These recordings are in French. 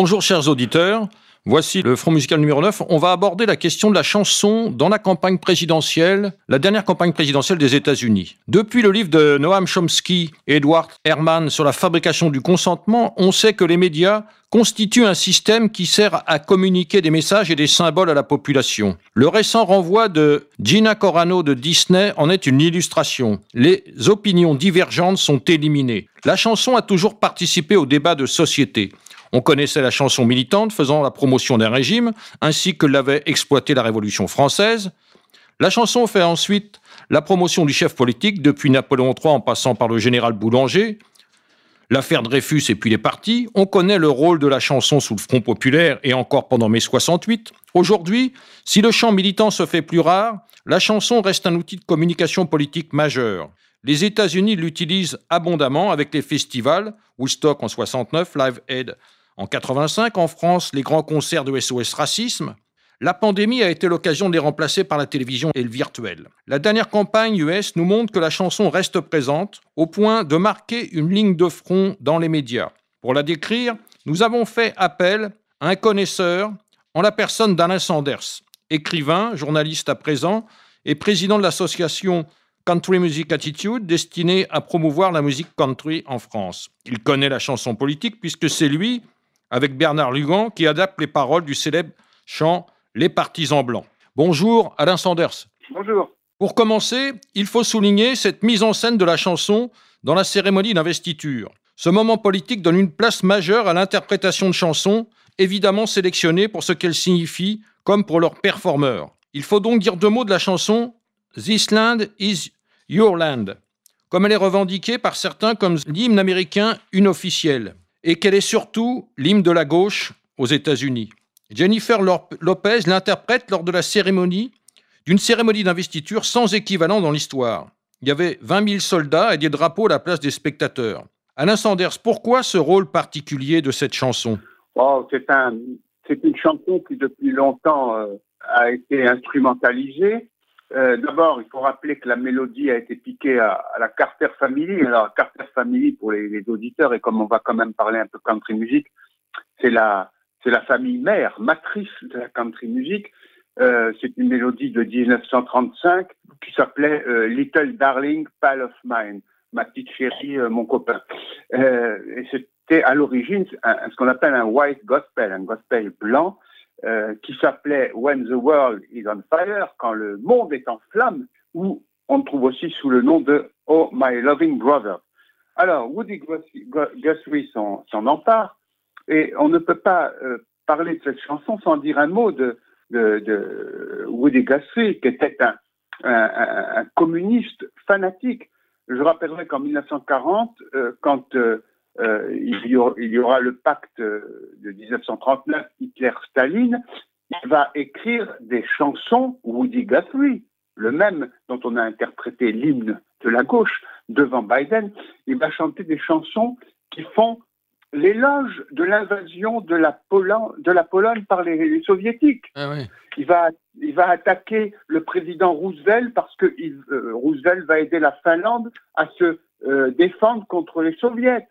Bonjour chers auditeurs. Voici le Front musical numéro 9. On va aborder la question de la chanson dans la campagne présidentielle, la dernière campagne présidentielle des États-Unis. Depuis le livre de Noam Chomsky et Edward Herman sur la fabrication du consentement, on sait que les médias constituent un système qui sert à communiquer des messages et des symboles à la population. Le récent renvoi de Gina Corano de Disney en est une illustration. Les opinions divergentes sont éliminées. La chanson a toujours participé au débat de société. On connaissait la chanson militante faisant la promotion d'un régime, ainsi que l'avait exploité la Révolution française. La chanson fait ensuite la promotion du chef politique, depuis Napoléon III en passant par le général Boulanger, l'affaire Dreyfus et puis les partis. On connaît le rôle de la chanson sous le Front populaire et encore pendant mai 68. Aujourd'hui, si le chant militant se fait plus rare, la chanson reste un outil de communication politique majeur. Les États-Unis l'utilisent abondamment avec les festivals, Woodstock en 69, Live Aid en 85, en France, les grands concerts de SOS Racisme. La pandémie a été l'occasion de les remplacer par la télévision et le virtuel. La dernière campagne US nous montre que la chanson reste présente, au point de marquer une ligne de front dans les médias. Pour la décrire, nous avons fait appel à un connaisseur en la personne d'Alain Sanders, écrivain, journaliste à présent et président de l'association Country Music Attitude, destinée à promouvoir la musique country en France. Il connaît la chanson politique puisque c'est lui avec Bernard Lugan qui adapte les paroles du célèbre chant Les partisans blancs. Bonjour Alain Sanders. Bonjour. Pour commencer, il faut souligner cette mise en scène de la chanson dans la cérémonie d'investiture. Ce moment politique donne une place majeure à l'interprétation de chansons, évidemment sélectionnées pour ce qu'elles signifient, comme pour leurs performeurs. Il faut donc dire deux mots de la chanson This Land is Your Land, comme elle est revendiquée par certains comme l'hymne américain unofficiel et qu'elle est surtout l'hymne de la gauche aux États-Unis. Jennifer Lopez l'interprète lors de la cérémonie, d'une cérémonie d'investiture sans équivalent dans l'histoire. Il y avait 20 000 soldats et des drapeaux à la place des spectateurs. Alain Sanders, pourquoi ce rôle particulier de cette chanson? Oh, C'est un, une chanson qui depuis longtemps euh, a été instrumentalisée euh, d'abord, il faut rappeler que la mélodie a été piquée à, la Carter Family. Alors, Carter Family, pour les, auditeurs, et comme on va quand même parler un peu country music, c'est la, famille mère, matrice de la country music. Euh, c'est une mélodie de 1935 qui s'appelait euh, Little Darling, Pal of Mine, ma petite chérie, mon copain. et c'était à l'origine ce qu'on appelle un white gospel, un gospel blanc, euh, qui s'appelait When the World is on Fire, quand le monde est en flammes, ou on trouve aussi sous le nom de Oh My Loving Brother. Alors, Woody Guthrie s'en empare, et on ne peut pas euh, parler de cette chanson sans dire un mot de, Woody Guthrie, qui était un, communiste fanatique. Je rappellerai qu'en 1940, euh, quand euh, il, y aura, le pacte de 1939, Hitler-Staline, il va écrire des chansons, Woody Guthrie, le même dont on a interprété l'hymne de la gauche devant Biden, il va chanter des chansons qui font l'éloge de l'invasion de, la Pologne par les, soviétiques. Ah il, va, il va attaquer le président Roosevelt parce que euh, Roosevelt va aider la Finlande à se euh, défendre contre les soviets.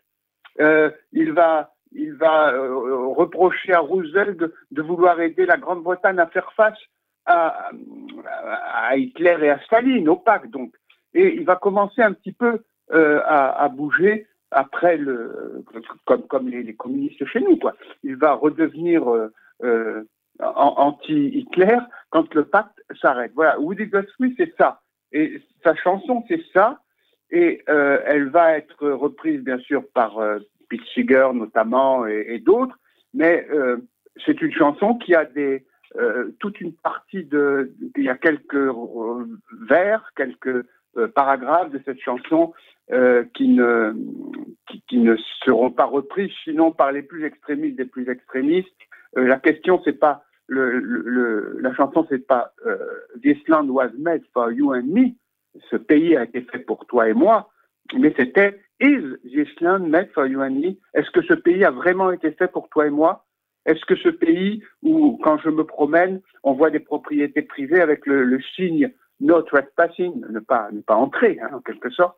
Euh, il va, il va euh, reprocher à Roosevelt de, vouloir aider la Grande-Bretagne à faire face à, Hitler et à Staline, au pacte donc. Et il va commencer un petit peu euh, à, bouger après le, comme, comme les, communistes chez nous, quoi. Il va redevenir anti-Hitler quand le pacte s'arrête. Voilà, Woody Guthrie, c'est ça. Et sa chanson, c'est ça et euh, elle va être reprise bien sûr par euh, Pete Seeger notamment et, d'autres, mais euh, c'est une chanson qui a des euh, toute une partie de il y a quelques euh, vers, quelques paragraphes de cette chanson qui ne qui, qui, ne seront pas reprises sinon par les plus extrémistes des plus extrémistes. la question c'est pas le, le, la chanson c'est pas This land was made for you and me ce pays a été fait pour toi et moi, mais c'était Is this land made for you and me? Est-ce que ce pays a vraiment été fait pour toi et moi? Est-ce que ce pays où, quand je me promène, on voit des propriétés privées avec le, signe no trespassing, ne pas, ne pas entrer, hein, en quelque sorte.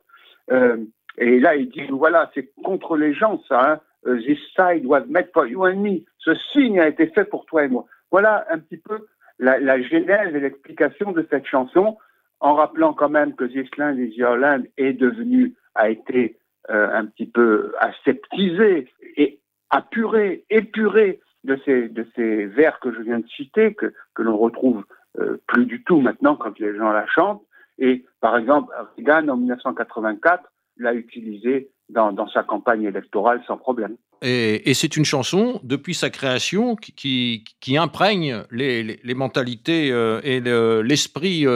Euh, et là, il dit, voilà, c'est contre les gens, ça. Hein. This side was made for you and me. Ce signe a été fait pour toi et moi. Voilà un petit peu la, la genèse et l'explication de cette chanson, en rappelant quand même que This Land is Your Land est devenu, a été euh, un petit peu aseptisé et apuré, épuré de ces, de ces vers que je viens de citer, que, que l'on retrouve euh, plus du tout maintenant quand les gens la chantent. Et par exemple, Reagan en 1984 l'a utilisé dans, sa campagne électorale sans problème. Et, c'est une chanson, depuis sa création, qui, qui, imprègne les, mentalités euh, et l'esprit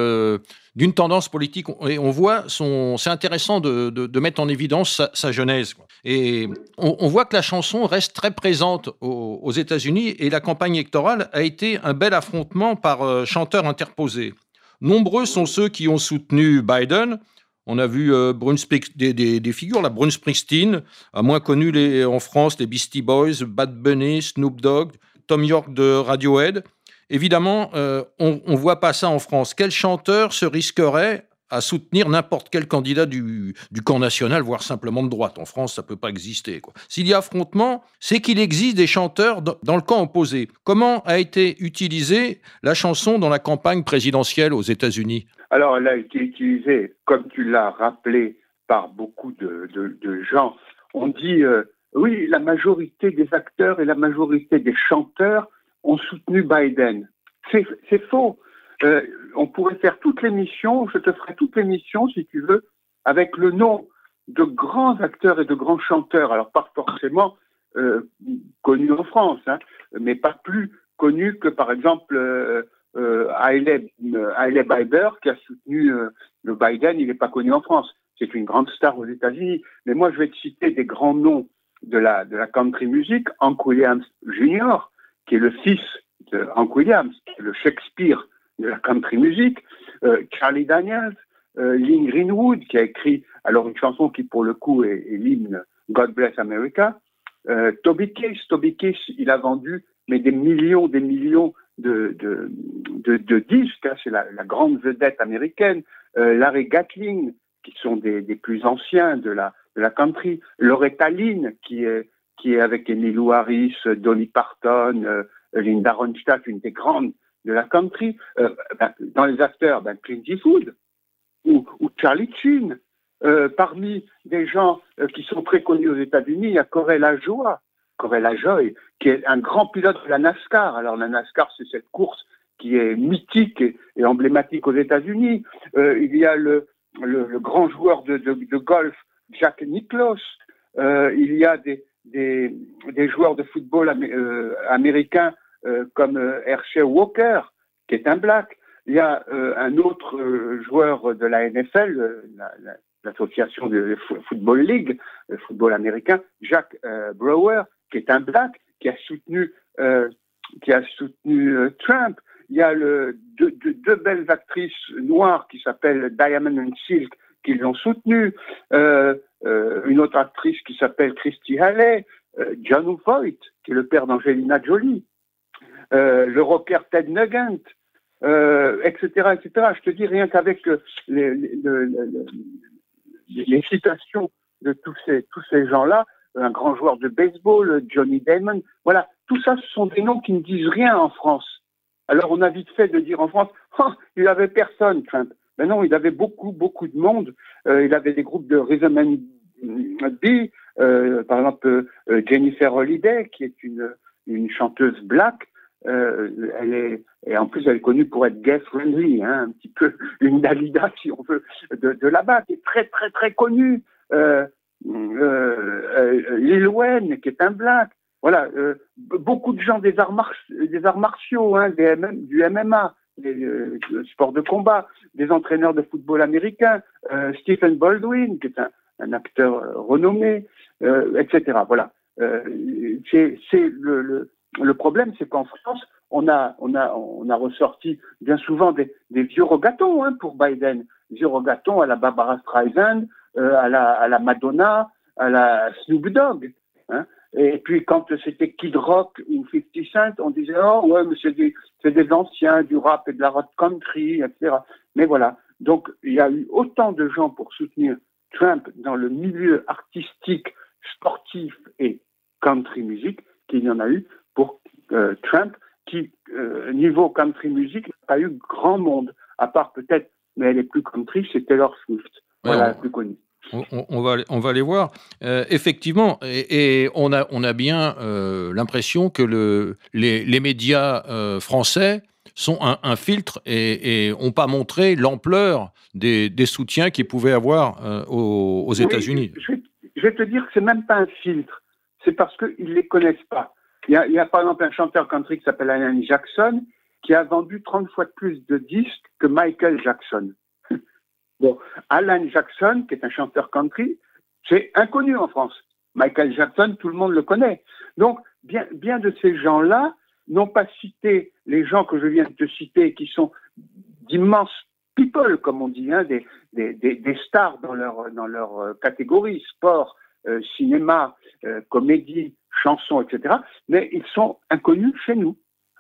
d'une tendance politique. Et on voit, c'est intéressant de, mettre en évidence sa, sa genèse. Et on, voit que la chanson reste très présente aux, États-Unis et la campagne électorale a été un bel affrontement par euh, chanteurs interposés. Nombreux sont ceux qui ont soutenu Biden, on a vu euh, des, figures, la Bruce Springsteen, à moins connu en France, les Beastie Boys, Bad Bunny, Snoop Dogg, Tom York de Radiohead. Évidemment, euh, on ne voit pas ça en France. Quel chanteur se risquerait à soutenir n'importe quel candidat du, camp national, voire simplement de droite? En France, ça ne peut pas exister. S'il y a affrontement, c'est qu'il existe des chanteurs dans le camp opposé. Comment a été utilisée la chanson dans la campagne présidentielle aux États-Unis? Alors, elle a été utilisée, comme tu l'as rappelé, par beaucoup de gens. On dit, euh, oui, la majorité des acteurs et la majorité des chanteurs ont soutenu Biden. C'est faux. Euh, on pourrait faire toute l'émission, je te ferai toute l'émission si tu veux, avec le nom de grands acteurs et de grands chanteurs, alors pas forcément euh, connus en France, hein, mais pas plus connus que par exemple euh, euh, Bieber qui a soutenu euh, le Biden, il n'est pas connu en France. C'est une grande star aux États-Unis. Mais moi, je vais te citer des grands noms de la, de la country music. Hank Williams Jr., qui est le fils de Hank Williams, le Shakespeare de la country music, euh, Charlie Daniels, euh, Lynn Greenwood, qui a écrit alors une chanson qui pour le coup est, l'hymne God Bless America, euh, Toby Case, Toby Case, il a vendu mais des millions, des millions de, disques, hein, c'est la, grande vedette américaine, Larry Gatling, qui sont des, plus anciens de la country, Loretta Lynn, qui est, qui est avec Emilio Harris, Dolly Parton, euh, Linda Ronstadt, une des grandes de la country. Euh, ben, dans les acteurs, ben, Clint Eastwood ou, Charlie Sheen. Euh, parmi des gens qui sont très connus aux États-Unis, il y a Corey Joie, Corey Joy, qui est un grand pilote de la NASCAR. Alors la NASCAR, c'est cette course qui est mythique et, emblématique aux États-Unis. Il y a le, grand joueur de, de, golf, Jack Nicklaus. Il y a des, des, joueurs de football am euh, américains euh, comme Hershey Walker, qui est un black. Il y a euh, un autre euh, joueur de la NFL, l'association la, la, de Football League, le football américain, Jack Brower, qui est un black, qui a soutenu, qui a soutenu Trump. Il y a deux, belles actrices noires qui s'appellent Diamond and Silk qui l'ont soutenu. Euh, euh, une autre actrice qui s'appelle Christy Halley, euh, John Voight, qui est le père d'Angelina Jolie, euh, le rocker Ted Nugent, etc., etc. Je te dis rien qu'avec les, citations de tous ces, gens-là, un grand joueur de baseball, Johnny Damon, voilà, tout ça, ce sont des noms qui ne disent rien en France. Alors on a vite fait de dire en France, oh, il avait personne, Trump. Mais non, il avait beaucoup, beaucoup de monde. Euh, il avait des groupes de rhythm and B, euh, par exemple euh, Jennifer Holiday, qui est une, une chanteuse black, elle est, et en plus elle est connue pour être gay friendly, hein, un petit peu une Dalida si on veut de, là-bas, qui est très très très connue. Lil Wayne qui est un black. Voilà, beaucoup de gens des arts, des arts martiaux, hein, du MMA, des euh, sports de combat, des entraîneurs de football américains, Stephen Baldwin qui est un, acteur renommé, etc. Voilà, c'est le, le le problème, c'est qu'en France, on a, ressorti bien souvent des, vieux rogatons hein, pour Biden. Vieux rogatons à la Barbara Streisand, euh, à, la, à la Madonna, à la Snoop Dogg. Hein. Et puis quand c'était Kid Rock ou 50 Cent, on disait oh ouais mais c'est des, des anciens du rap et de la rock country, etc. Mais voilà. Donc il y a eu autant de gens pour soutenir Trump dans le milieu artistique, sportif et country music qu'il y en a eu pour Trump, qui, niveau country music, n'a pas eu grand monde, à part peut-être, mais elle est plus country, c'est Taylor Swift. Voilà, la plus connue. On, va, on va les voir. Euh, effectivement, et, on, a, on a bien euh, l'impression que le, les, médias euh, français sont un, filtre et n'ont pas montré l'ampleur des, soutiens qu'ils pouvaient avoir aux, États-Unis. Je, vais te dire que c'est même pas un filtre, c'est parce qu'ils ne les connaissent pas. Il y, a, il y, a, par exemple un chanteur country qui s'appelle Alan Jackson qui a vendu 30 fois plus de disques que Michael Jackson. Bon, Alan Jackson, qui est un chanteur country, c'est inconnu en France. Michael Jackson, tout le monde le connaît. Donc, bien, bien de ces gens-là n'ont pas cité les gens que je viens de te citer, qui sont d'immenses people, comme on dit, hein, des, stars dans leur, euh, catégorie, sport, euh, cinéma, euh, comédie, chanson, etc. Mais ils sont inconnus chez nous.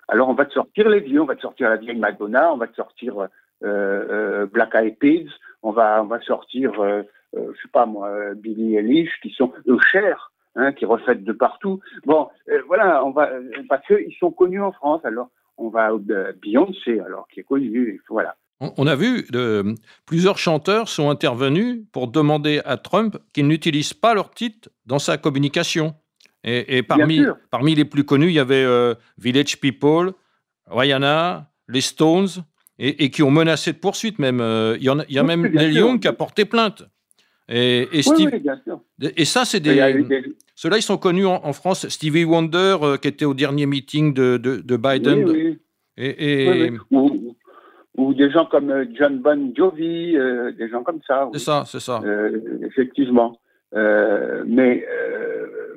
Alors on va te sortir les vieux, on va te sortir la vieille Madonna, on va te sortir Black Eyed Peas, on va, on va sortir, euh, je sais pas moi, Billy Eilish, qui sont eux chers, hein, qui reflètent de partout. Bon, voilà, on va, parce qu'ils sont connus en France, alors on va Beyoncé, alors qui est connue, voilà. On a vu de, plusieurs chanteurs sont intervenus pour demander à Trump qu'il n'utilise pas leur titre dans sa communication. Et, parmi, parmi les plus connus, il y avait Village People, Rihanna, les Stones, et, qui ont menacé de poursuite même. Euh, il y, a, il y a même Neil Young qui a porté plainte. Et, et, Steve... oui, et ça, c'est des... Ceux-là, ils sont connus en, France. Stevie Wonder, euh, qui était au dernier meeting de, de, de Biden. Oui, et, ou, ou, des gens comme euh, John Bon Jovi, des gens comme ça. C'est ça, c'est ça. effectivement. mais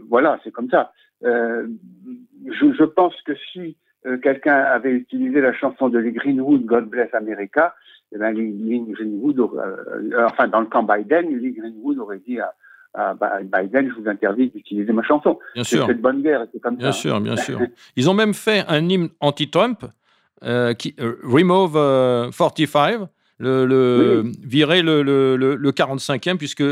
voilà, c'est comme ça. Je, je, pense que si euh, quelqu'un avait utilisé la chanson de Lee Greenwood, God Bless America, et ben, Lee, Greenwood, euh, enfin dans le camp Biden, Lee Greenwood aurait dit à, Biden, je vous interdis d'utiliser ma chanson. Bien sûr. C'est de bonne guerre, c'est comme bien sûr, bien sûr. Ils ont même fait un hymne anti-Trump, euh, qui Remove 45, le, le virer le, le, le, 45e, puisque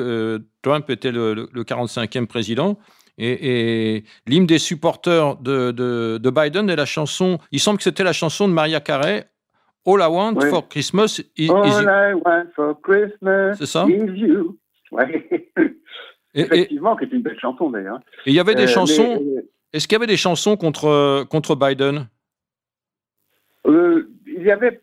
Trump était le, 45e président. Et, l'hymne des supporters de, de, Biden est la chanson, il semble que c'était la chanson de Maria Carey, All I Want for Christmas is, All I want for Christmas ça is you. Effectivement, qui est une belle chanson d'ailleurs. Et il y avait des euh, chansons. Est-ce qu'il y avait des chansons contre, contre Biden? Euh, Il n'y avait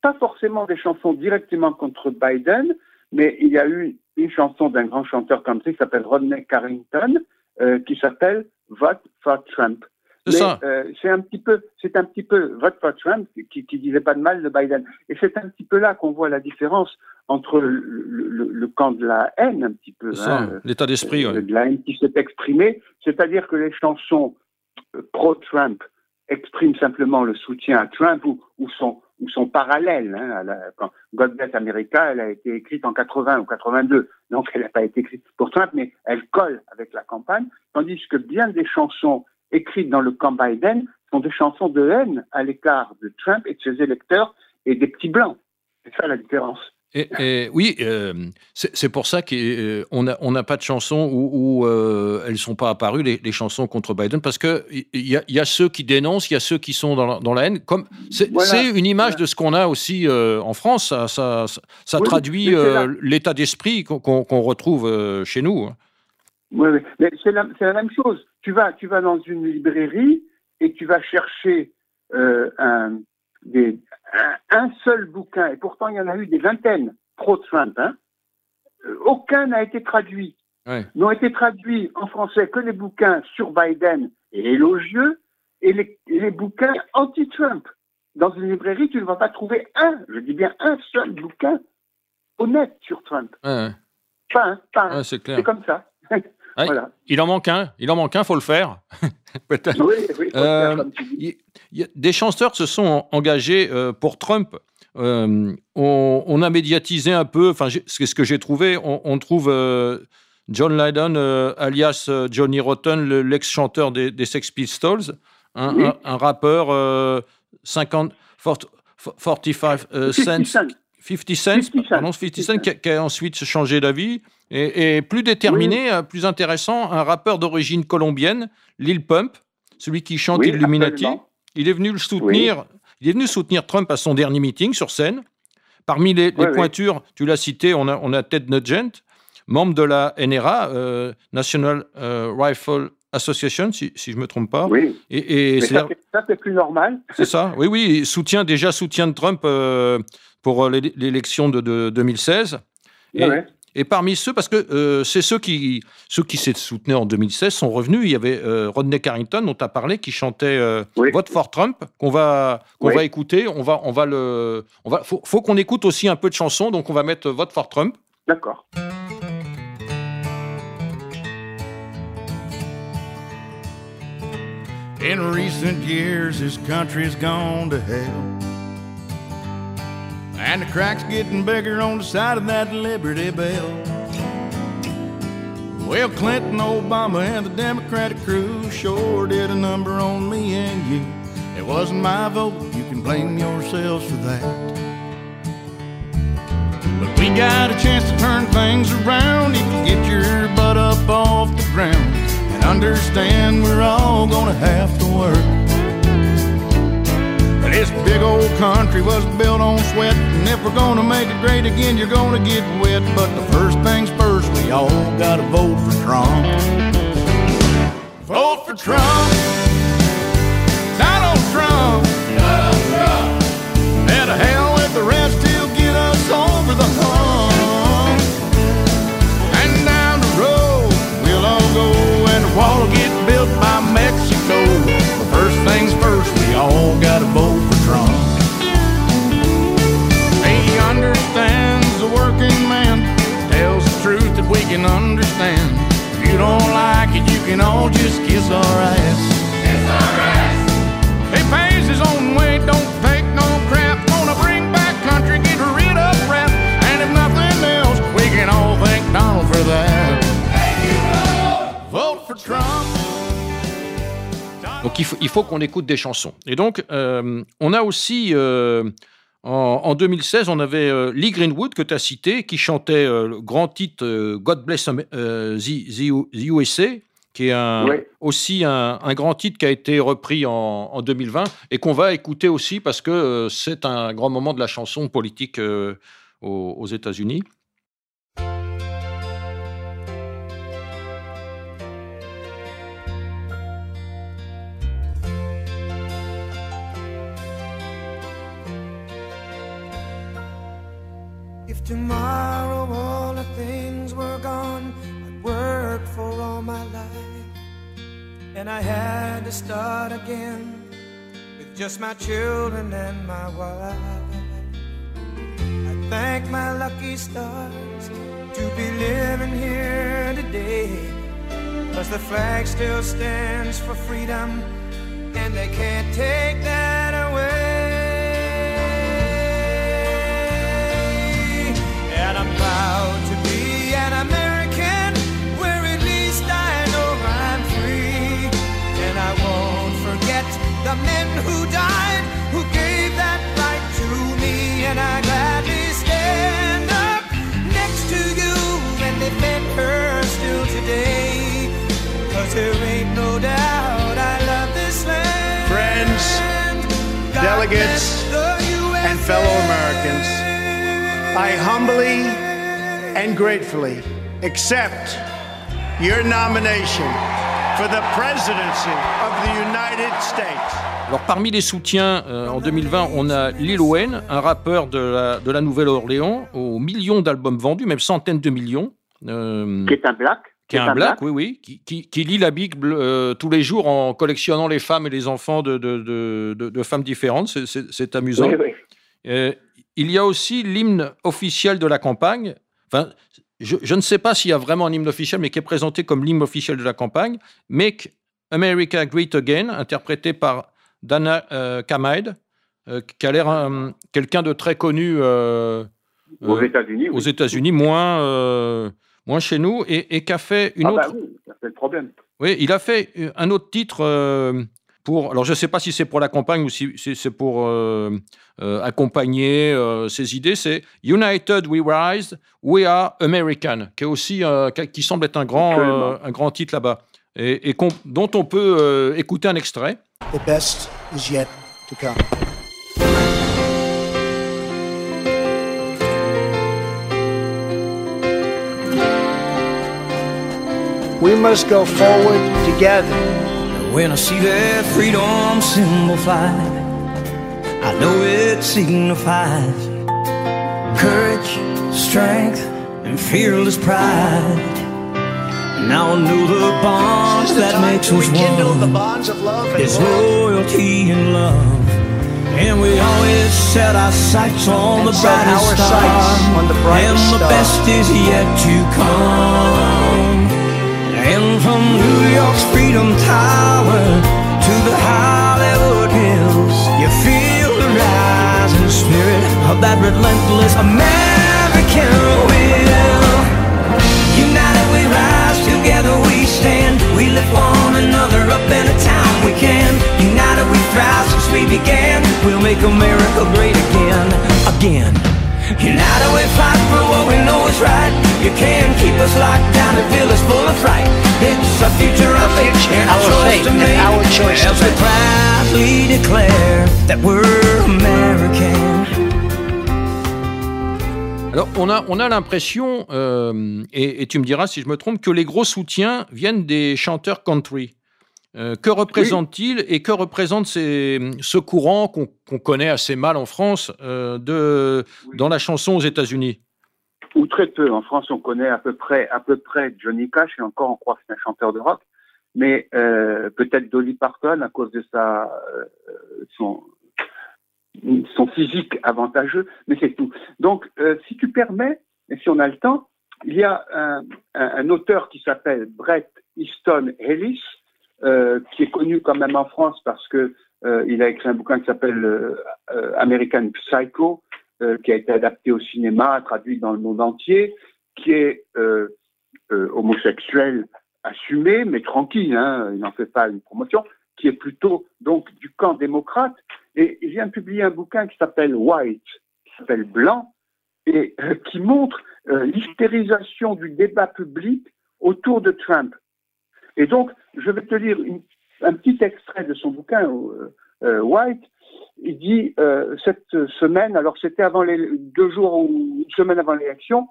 pas forcément des chansons directement contre Biden, mais il y a eu une chanson d'un grand chanteur country qui s'appelle Rodney Carrington, euh, qui s'appelle Vote for Trump. Euh, c'est un petit peu, c'est un petit peu Vote for Trump qui, qui disait pas de mal de Biden. Et c'est un petit peu là qu'on voit la différence entre le, camp de la haine, un petit peu, hein, l'état d'esprit, euh, de la haine qui s'est exprimée, c'est-à-dire que les chansons pro-Trump expriment simplement le soutien à Trump ou, ou son ou son parallèle. Hein, God Bless America, elle a été écrite en 80 ou 82, donc elle n'a pas été écrite pour Trump, mais elle colle avec la campagne, tandis que bien des chansons écrites dans le camp Biden sont des chansons de haine à l'écart de Trump et de ses électeurs et des petits blancs. C'est ça la différence. Et, oui, euh, c'est pour ça qu'on euh, n'a on pas de chansons où, euh, elles ne sont pas apparues, les, chansons contre Biden, parce qu'il y a, y a ceux qui dénoncent, il y a ceux qui sont dans la, haine. C'est une image de ce qu'on a aussi en France, ça, ça, ça, traduit l'état d'esprit qu'on retrouve chez nous. Hein. Oui, mais c'est la, la, même chose. Tu vas, tu vas dans une librairie et tu vas chercher un, des, un, seul bouquin, et pourtant il y en a eu des vingtaines pro-Trump, hein, euh, aucun n'a été traduit. N'ont été traduits en français que les bouquins sur Biden et élogieux et les, bouquins anti-Trump. Dans une librairie, tu ne vas pas trouver un, je dis bien un seul bouquin honnête sur Trump. Pas un, pas un. c'est comme ça. Il en manque un, il en manque un, faut le faire. oui, oui, euh, des chanteurs se sont engagés euh, pour Trump. Euh, on, a médiatisé un peu, enfin, c'est ce que j'ai trouvé. On, trouve John Lydon, alias Johnny Rotten, l'ex-chanteur des, Sex Pistols, un, rappeur 50, 45 cents. 50 Cent, pardon, 50 Cent qui, a, ensuite changé d'avis et, plus déterminé, plus intéressant, un rappeur d'origine colombienne, Lil Pump, celui qui chante Illuminati. Il est venu le soutenir. Il est venu soutenir Trump à son dernier meeting sur scène. Parmi les, pointures, tu l'as cité, on a, on a Ted Nugent, membre de la NRA, euh, National euh, Rifle Association, si, je ne me trompe pas. Oui. Et, ça, c'est plus normal. C'est ça. Oui, oui. Soutient déjà soutien de Trump euh, pour l'élection de, 2016. Et, et parmi ceux, parce que euh, c'est ceux qui, ceux qui soutenaient en 2016 sont revenus. Il y avait euh, Rodney Carrington, dont tu as parlé, qui chantait euh, Vote for Trump, qu'on va, qu'on va écouter. On va, on va le, on va, faut, faut qu'on écoute aussi un peu de chansons, donc on va mettre Vote for Trump. D'accord. In recent years, this country's gone to hell. And the cracks getting bigger on the side of that Liberty Bell. Well, Clinton, Obama, and the Democratic crew sure did a number on me and you. It wasn't my vote, you can blame yourselves for that. But we got a chance to turn things around if you get your butt up off the ground and understand we're all gonna have to work. This big old country was built on sweat, and if we're gonna make it great again, you're gonna get wet. But the first things first, we all gotta vote for Trump. Vote for Trump. Donald Trump. Donald Trump. To hell Trump. He understands the working man, tells the truth that we can understand. If you don't like it, you can all just kiss our ass. Kiss our ass. He pays his own way, don't Donc il faut, il faut qu'on écoute des chansons. Et donc, euh, on a aussi, euh, en, 2016, on avait euh, Lee Greenwood, que tu as cité, qui chantait le grand titre God Bless the, USA, qui est un, aussi un, grand titre qui a été repris en, 2020 et qu'on va écouter aussi parce que c'est un grand moment de la chanson politique aux, aux États-Unis. Tomorrow all the things were gone. I'd worked for all my life And I had to start again With just my children and my wife. I thank my lucky stars To be living here today Cause the flag still stands for freedom And they can't take that the men who died, who gave that right to me. And I gladly stand up next to you and defend her still today. Cause there ain't no doubt I love this land. Friends, delegates, and fellow Americans, I humbly and gratefully accept your nomination for the presidency of the United States. Alors parmi les soutiens euh, en 2020, on a Lil Wayne, un rappeur de la, de la Nouvelle-Orléans, aux millions d'albums vendus, même centaines de millions. Euh, qui est un black qui est un, black, oui, oui, qui, qui, qui lit la Bible euh, tous les jours en collectionnant les femmes et les enfants de, de, de, de femmes différentes. C'est amusant. Oui, oui. Euh, il y a aussi l'hymne officiel de la campagne, je, ne sais pas s'il y a vraiment un hymne officiel, mais qui est présenté comme l'hymne officiel de la campagne. Make America Great Again, interprété par Dana euh, euh qui a l'air quelqu'un de très connu euh, aux euh, États-Unis. Aux États-Unis, moins, moins chez nous, et, et qui a fait une ah bah autre. oui, c'est le problème. Oui, il a fait un autre titre pour. Alors, je ne sais pas si c'est pour la campagne ou si, c'est pour accompagner ces idées. C'est United We Rise, We Are American, qui est aussi qui semble être un grand, un grand titre là-bas, et, et dont on peut écouter un extrait. The best is yet to come. We must go forward together. When I see that freedom symbol fly, I know it signifies courage, strength, and fearless pride. Now I know the bonds that makes us one is loyalty and love. And we always set our sights on the brightest star, and the best is yet to come. And from New York's Freedom Tower to the Hollywood Hills, you feel the rising spirit of that relentless American will. United we rise, together we stand. We lift one another up in a time we can. United we thrive since we began. We'll make America great again, again. United we fight for what we know is right. You can't keep us locked down and fill us full of fright. It's a future of faith and our choice to make. Our choice As we proudly declare that we're American. Alors, on a, on a l'impression, euh, et, et, tu me diras si je me trompe, que les gros soutiens viennent des chanteurs country. Euh, que représente-t-il et que représente ces, ce courant qu'on connaît assez mal en France euh, de, dans la chanson aux États-Unis? Ou très peu. En France, on connaît à peu près, à peu près Johnny Cash et encore on croit que c'est un chanteur de rock. Mais euh, peut-être Dolly Parton à cause de sa, son, son physique avantageux, mais c'est tout. Donc, si tu permets, et si on a le temps, il y a un, un, un auteur qui s'appelle Brett Easton Ellis, euh, qui est connu quand même en France parce que euh, il a écrit un bouquin qui s'appelle euh, American Psycho, qui a été adapté au cinéma, traduit dans le monde entier, qui est homosexuel assumé, mais tranquille, hein, il n'en fait pas une promotion, qui est plutôt donc du camp démocrate, et il vient de publier un bouquin qui s'appelle White, qui s'appelle Blanc, et qui montre l'hystérisation du débat public autour de Trump. Et donc, je vais te lire un petit extrait de son bouquin, euh, euh, White. Il dit euh, cette semaine, alors c'était avant les deux jours ou une semaine avant l'élection,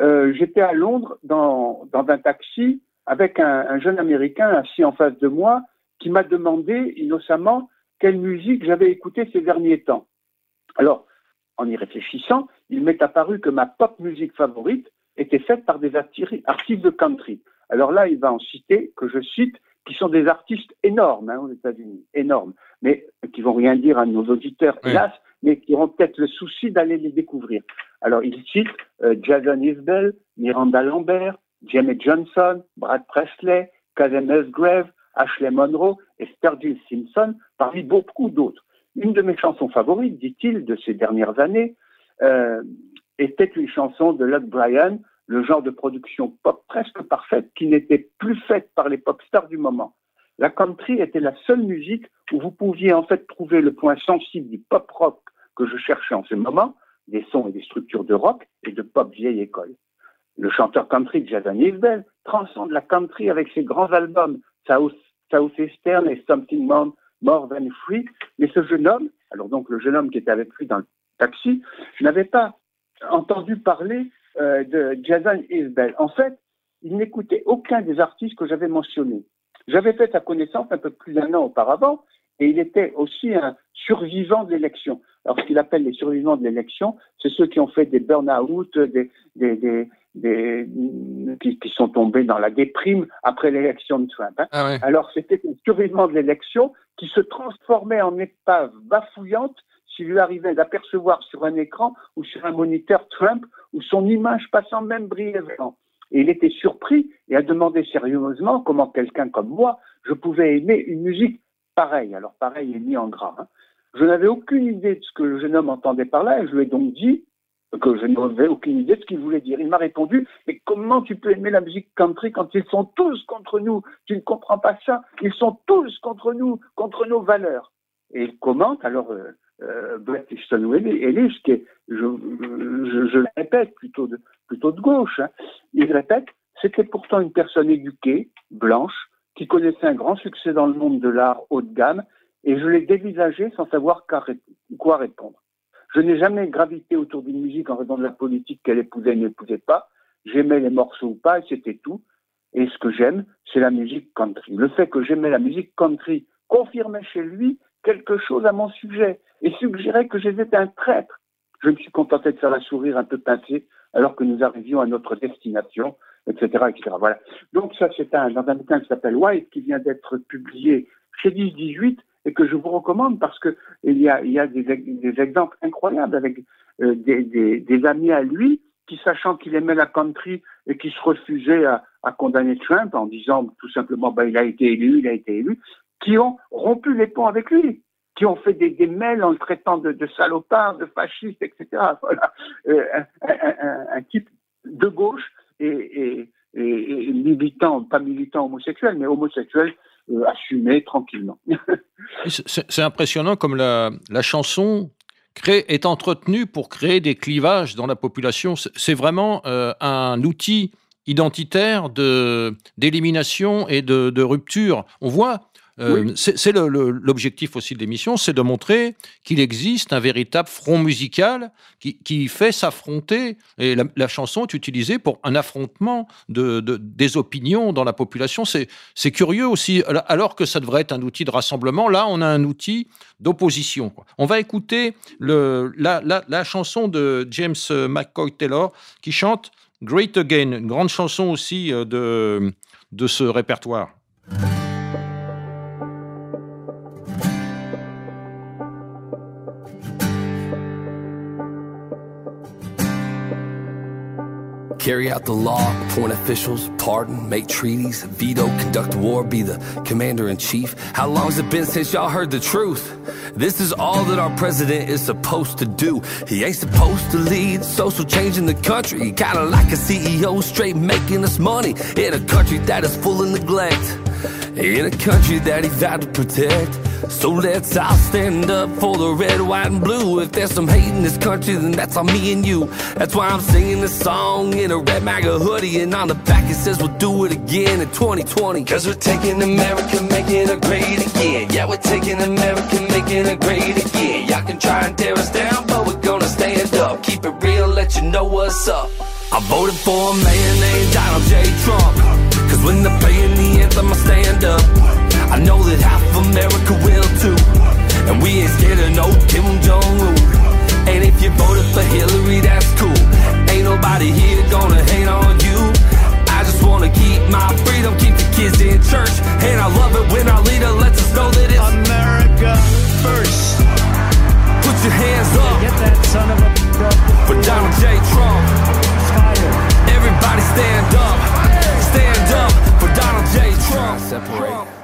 j'étais à Londres dans, dans un taxi avec un, un, jeune Américain assis en face de moi qui m'a demandé innocemment quelle musique j'avais écoutée ces derniers temps. Alors, en y réfléchissant, il m'est apparu que ma pop musique favorite était faite par des artistes de country. Alors là, il va en citer, que je cite, qui sont des artistes énormes hein, aux États-Unis, énormes, mais qui vont rien dire à nos auditeurs, hélas, mais qui auront peut-être le souci d'aller les découvrir. Alors, il cite euh, Jason Isbell, Miranda Lambert, Jamie Johnson, Brad Presley, Kazem Musgrave, Ashley Monroe et Sturgill Simpson, parmi beaucoup d'autres. Une de mes chansons favorites, dit-il, de ces dernières années, euh, était une chanson de Luke Bryan, le genre de production pop presque parfaite qui n'était plus faite par les pop stars du moment. La country était la seule musique où vous pouviez en fait trouver le point sensible du pop rock que je cherchais en ce moment, des sons et des structures de rock et de pop vieille école. Le chanteur country Jason Isbell transcende la country avec ses grands albums South, Southeastern et Something More, More Than Free, mais ce jeune homme, alors donc le jeune homme qui était avec lui dans le taxi, n'avait pas entendu parler euh, de Jason Isbell. En fait, il n'écoutait aucun des artistes que j'avais mentionnés. J'avais fait sa connaissance un peu plus d'un an auparavant, et il était aussi un survivant de l'élection. Alors, ce qu'il appelle les survivants de l'élection, c'est ceux qui ont fait des burn-out, des, des, des, des qui, qui, sont tombés dans la déprime après l'élection de Trump. Hein. Ah ouais. Alors, c'était un survivant de l'élection qui se transformait en épave bafouillante s'il lui arrivait d'apercevoir sur un écran ou sur un moniteur Trump ou son image passant même brièvement. Et il était surpris et a demandé sérieusement comment quelqu'un comme moi, je pouvais aimer une musique pareille. Alors pareil est mis en gras. Hein. Je n'avais aucune idée de ce que le jeune homme entendait par là et je lui ai donc dit, que je n'avais aucune idée de ce qu'il voulait dire. Il m'a répondu, mais comment tu peux aimer la musique country quand ils sont tous contre nous? Tu ne comprends pas ça Ils sont tous contre nous, contre nos valeurs. Et il commente, alors, euh, euh, Ellis, qui est, je, le répète, plutôt de, plutôt de gauche, hein, il répète, c'était pourtant une personne éduquée, blanche, qui connaissait un grand succès dans le monde de l'art haut de gamme, et je l'ai dévisagé sans savoir quoi répondre. Je n'ai jamais gravité autour d'une musique en raison de la politique qu'elle épousait ou n'épousait pas. J'aimais les morceaux ou pas, et c'était tout. Et ce que j'aime, c'est la musique country. Le fait que j'aimais la musique country confirmait chez lui quelque chose à mon sujet et suggérait que j'étais un traître. Je me suis contenté de faire la sourire un peu pincée alors que nous arrivions à notre destination, etc., etc. Voilà. Donc ça, c'est un, dans un bouquin qui s'appelle White, qui vient d'être publié chez 10-18 et que je vous recommande parce que il y a, des, exemples incroyables avec euh, des, amis à lui qui, sachant qu'il aimait la country et qui se refusaient à, condamner Trump en disant tout simplement bah, il a été élu, il a été élu, qui ont rompu les ponts avec lui, qui ont fait des, des mails en le traitant de, salopard, de fasciste, etc. Voilà. Euh, un, type de gauche et, militant, pas militant homosexuel, mais homosexuel euh, assumé tranquillement. C'est impressionnant comme la, chanson est entretenue pour créer des clivages dans la population. C'est vraiment euh, un outil identitaire d'élimination et de, rupture. On voit euh, c'est l'objectif aussi de l'émission, c'est de montrer qu'il existe un véritable front musical qui, fait s'affronter, et la, chanson est utilisée pour un affrontement de, des opinions dans la population. C'est curieux aussi, alors que ça devrait être un outil de rassemblement, là on a un outil d'opposition. On va écouter le, la, la, chanson de James McCoy Taylor qui chante Great Again, une grande chanson aussi euh, de, de ce répertoire. Carry out the law, appoint officials, pardon, make treaties, veto, conduct war, be the commander in chief. How long's it been since y'all heard the truth? This is all that our president is supposed to do. He ain't supposed to lead social change in the country. Kinda like a CEO, straight making us money in a country that is full of neglect. In a country that he vowed to protect. So let's all stand up for the red, white, and blue. If there's some hate in this country, then that's on me and you. That's why I'm singing this song in a red MAGA hoodie. And on the back it says we'll do it again in 2020. Cause we're taking America, making it great again. Yeah, we're taking America, making it great again. Y'all can try and tear us down, but we're gonna stand up. Keep it real, let you know what's up. I voted for a man named Donald J. Trump. Cause when they're playing the anthem, I stand up. I know that half America will too. And we ain't scared of no Kim Jong-un. And if you voted for Hillary, that's cool. Ain't nobody here gonna hate on you. I just wanna keep my freedom, keep the kids in church. And I love it when our leader lets us know that it's America first. Put your hands up. Get that son of a for Donald J. Trump. Everybody stand up. Stand up for Donald J. Trump. Separate.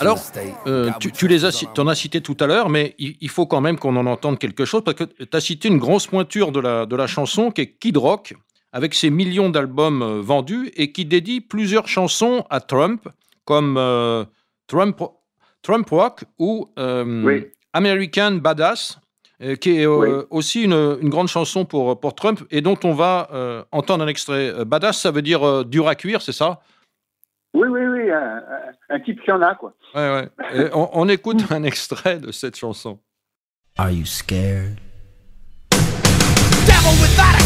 Alors, euh, tu, tu, les as, en as cité tout à l'heure, mais il, faut quand même qu'on en entende quelque chose, parce que tu as cité une grosse pointure de la, de la chanson qui est Kid Rock, avec ses millions d'albums euh, vendus, et qui dédie plusieurs chansons à Trump, comme euh, Trump, Trump Rock ou American Badass, qui est aussi une, une, grande chanson pour, pour Trump, et dont on va entendre un extrait. Badass, ça veut dire dur à cuire, c'est ça? Oui, oui, oui, un, un, type qui en a, quoi. Ouais, ouais. Et on, on écoute un extrait de cette chanson. Are you scared? Devil without a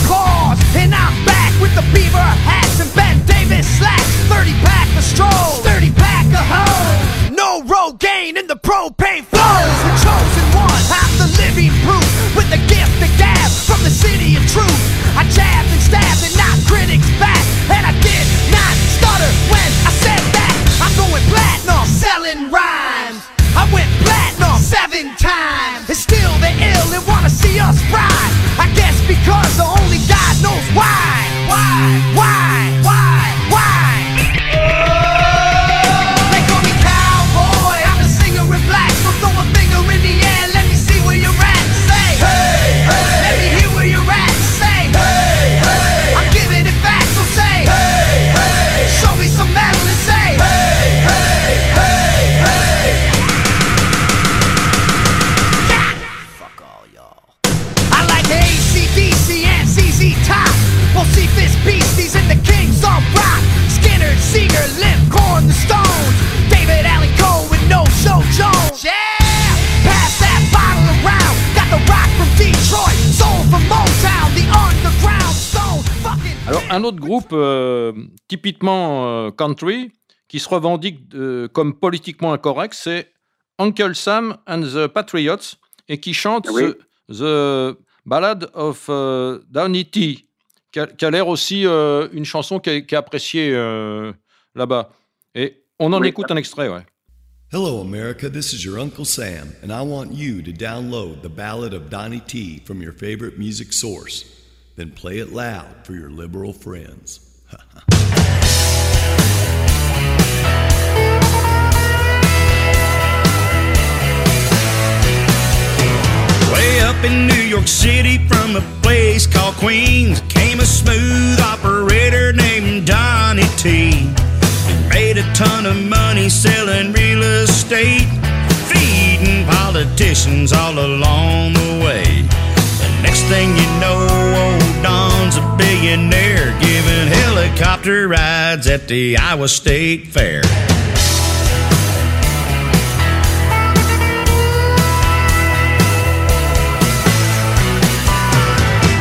typiquement euh, country qui se revendique euh, comme politiquement incorrect, c'est Uncle Sam and the Patriots et qui chante Oui. the, the Ballad of Downey T, qui a, qui a l'air aussi euh, une chanson qui est, qui est appréciée euh, là-bas. Et on en Oui, écoute un extrait, ouais. Hello, America. This is your Uncle Sam, and I want you to download the Ballad of Donnie T from your favorite music source. Then play it loud for your liberal friends. Way up in New York City from a place called Queens came a smooth operator named Donnie T. He made a ton of money selling real estate, feeding politicians all along the way. Thing you know, old Don's a billionaire giving helicopter rides at the Iowa State Fair.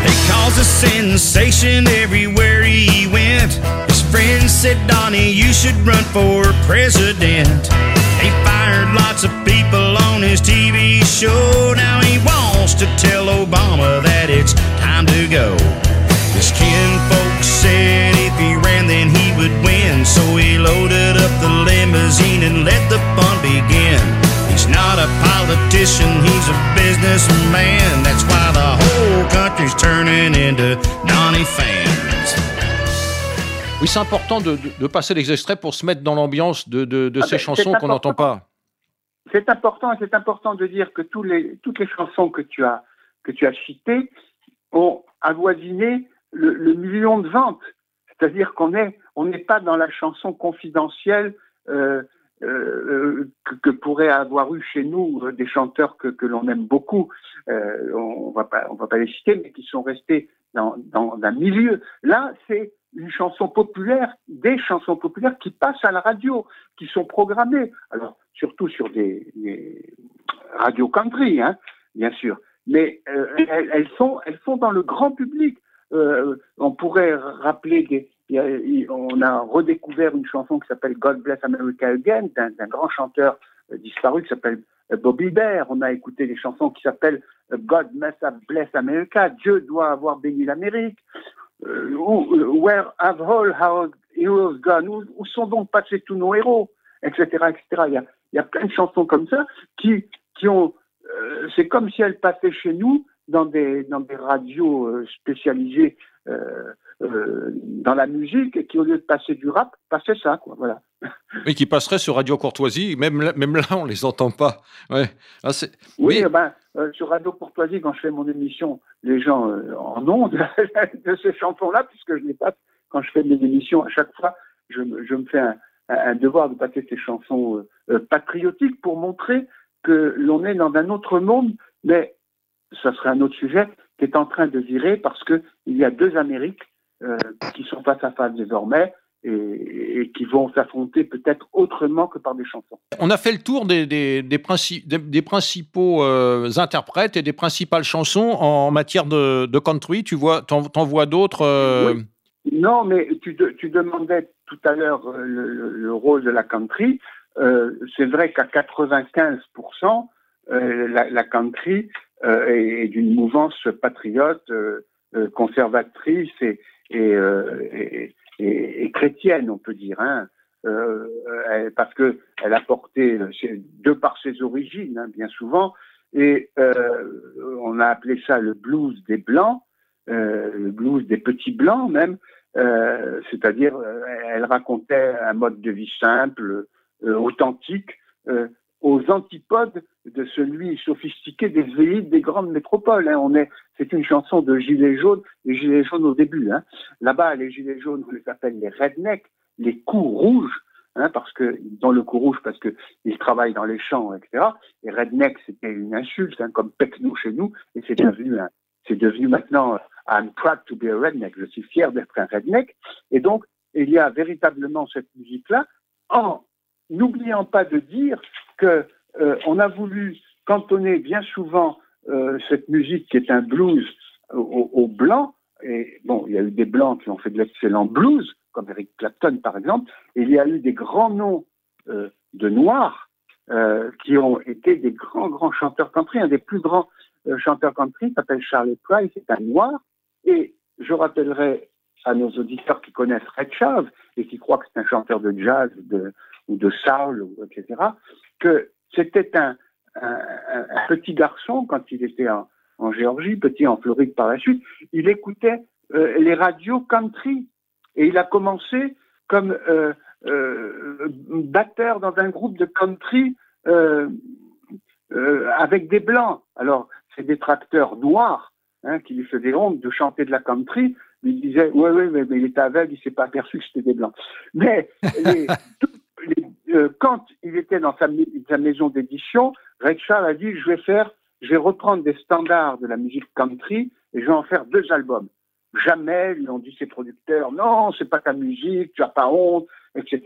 He caused a sensation everywhere he went. His friends said, Donnie, you should run for president. He fired lots of people on his TV show. Now he wants to tell Obama that it's time to go. His kinfolk said if he ran, then he would win. So he loaded up the limousine and let the fun begin. He's not a politician, he's a businessman. That's why the whole country's turning into Donnie fans. Oui, c'est important de, de- de passer les extraits pour se mettre dans l'ambiance de, de- de Ah ces ben, chansons qu'on n'entend pas. C'est important, c'est important de dire que toutes les chansons que tu as, que tu as citées ont avoisiné le, million de ventes. C'est-à-dire qu'on on n'est pas dans la chanson confidentielle euh, euh, que, que pourraient avoir eu chez nous euh, des chanteurs que, l'on aime beaucoup. On on va pas les citer, mais qui sont restés dans un milieu. Là, c'est une chanson populaire, des chansons populaires qui passent à la radio, qui sont programmées. Alors, surtout sur des, des radios country, hein, bien sûr. Mais euh, elles, elles sont, elles sont dans le grand public. Euh, on pourrait rappeler des. on a redécouvert une chanson qui s'appelle God Bless America Again d'un grand chanteur euh, disparu qui s'appelle Bobby Bear. On a écouté des chansons qui s'appellent God Bless America. Dieu doit avoir béni l'Amérique. Euh, où- euh, where have all our heroes gone? Où, où sont donc passés tous nos héros? Etc. etc. Il y a, il y a plein de chansons comme ça qui, qui ont. euh, c'est comme si elles passaient chez nous dans des, dans des radios spécialisées euh, euh, dans la musique et qui, au lieu de passer du rap, passaient ça. Quoi, voilà. Oui, qui passerait sur Radio Courtoisie. Même là, même là on les entend pas. Ouais. Ah, Oui, Oui. eh ben, euh, sur Radio Courtoisie, quand je fais mon émission, les gens euh, en ondes de ces chansons-là, puisque je les passe quand je fais mes émissions, à chaque fois, je, me- fais un, devoir de passer ces chansons euh, patriotiques pour montrer que l'on est dans un autre monde, mais ça serait un autre sujet qui est en train de virer parce que il y a deux Amériques qui sont face à face désormais et, et qui vont s'affronter peut-être autrement que par des chansons. On a fait le tour des, des, des, princi- des- des principaux euh, interprètes et des principales chansons en matière de, de country. Tu vois, t'en, vois d'autres euh, Oui. Non, mais tu, de- tu demandais tout à l'heure euh, le, le- le rôle de la country. Euh, c'est vrai qu'à 95%, euh, la, la country est, d'une mouvance patriote, conservatrice et, et, et- et- et chrétienne, on peut dire. Hein. Euh, elle- parce que elle a porté, de par ses origines, hein, bien souvent, et euh, on a appelé ça le blues des blancs, euh, le blues des petits blancs même, euh, c'est-à-dire euh, elle racontait un mode de vie simple, euh, authentique, aux antipodes de celui sophistiqué des élites des grandes métropoles. hein. On est, c'est une chanson de gilets jaunes, les gilets jaunes au début. Hein. Là-bas, les gilets jaunes, on les appelle les rednecks, les coups rouges, hein, parce que dans le coup rouge, parce que ils travaillent dans les champs, etc. Et redneck, c'était une insulte, hein, comme pecno chez nous, et c'est devenu c'est devenu maintenant euh, I'm proud to be a redneck. Je suis fier d'être un redneck. Et donc, il y a véritablement cette musique-là, en n'oubliant pas de dire que euh, a voulu cantonner bien souvent euh, cette musique qui est un blues au, au blanc et bon, il y a eu des blancs qui ont fait de l'excellent blues, comme Eric Clapton par exemple, et il y a eu des grands noms euh, de noirs qui ont été des grands, grands chanteurs country. Un des plus grands chanteurs country s'appelle Charlie Price, c'est un noir, et je rappellerai à nos auditeurs qui connaissent Red Charles et qui croient que c'est un chanteur de jazz ou de soul, etc., que c'était un, petit garçon quand il était en, Géorgie, petit en Floride par la suite, il écoutait euh, les radios country. Et il a commencé comme euh, euh, batteur dans un groupe de country avec des blancs. Alors, c'est des tracteurs noirs hein, qui lui faisaient honte de chanter de la country. Il disait, ouais, ouais, mais, il était aveugle, il s'est pas aperçu que c'était des blancs. Mais les, euh, quand il était dans sa, maison d'édition, Ray a dit, je vais reprendre des standards de la musique country et je vais en faire deux albums. Jamais lui ont dit ses producteurs, non, c'est pas ta musique, tu as pas honte, etc..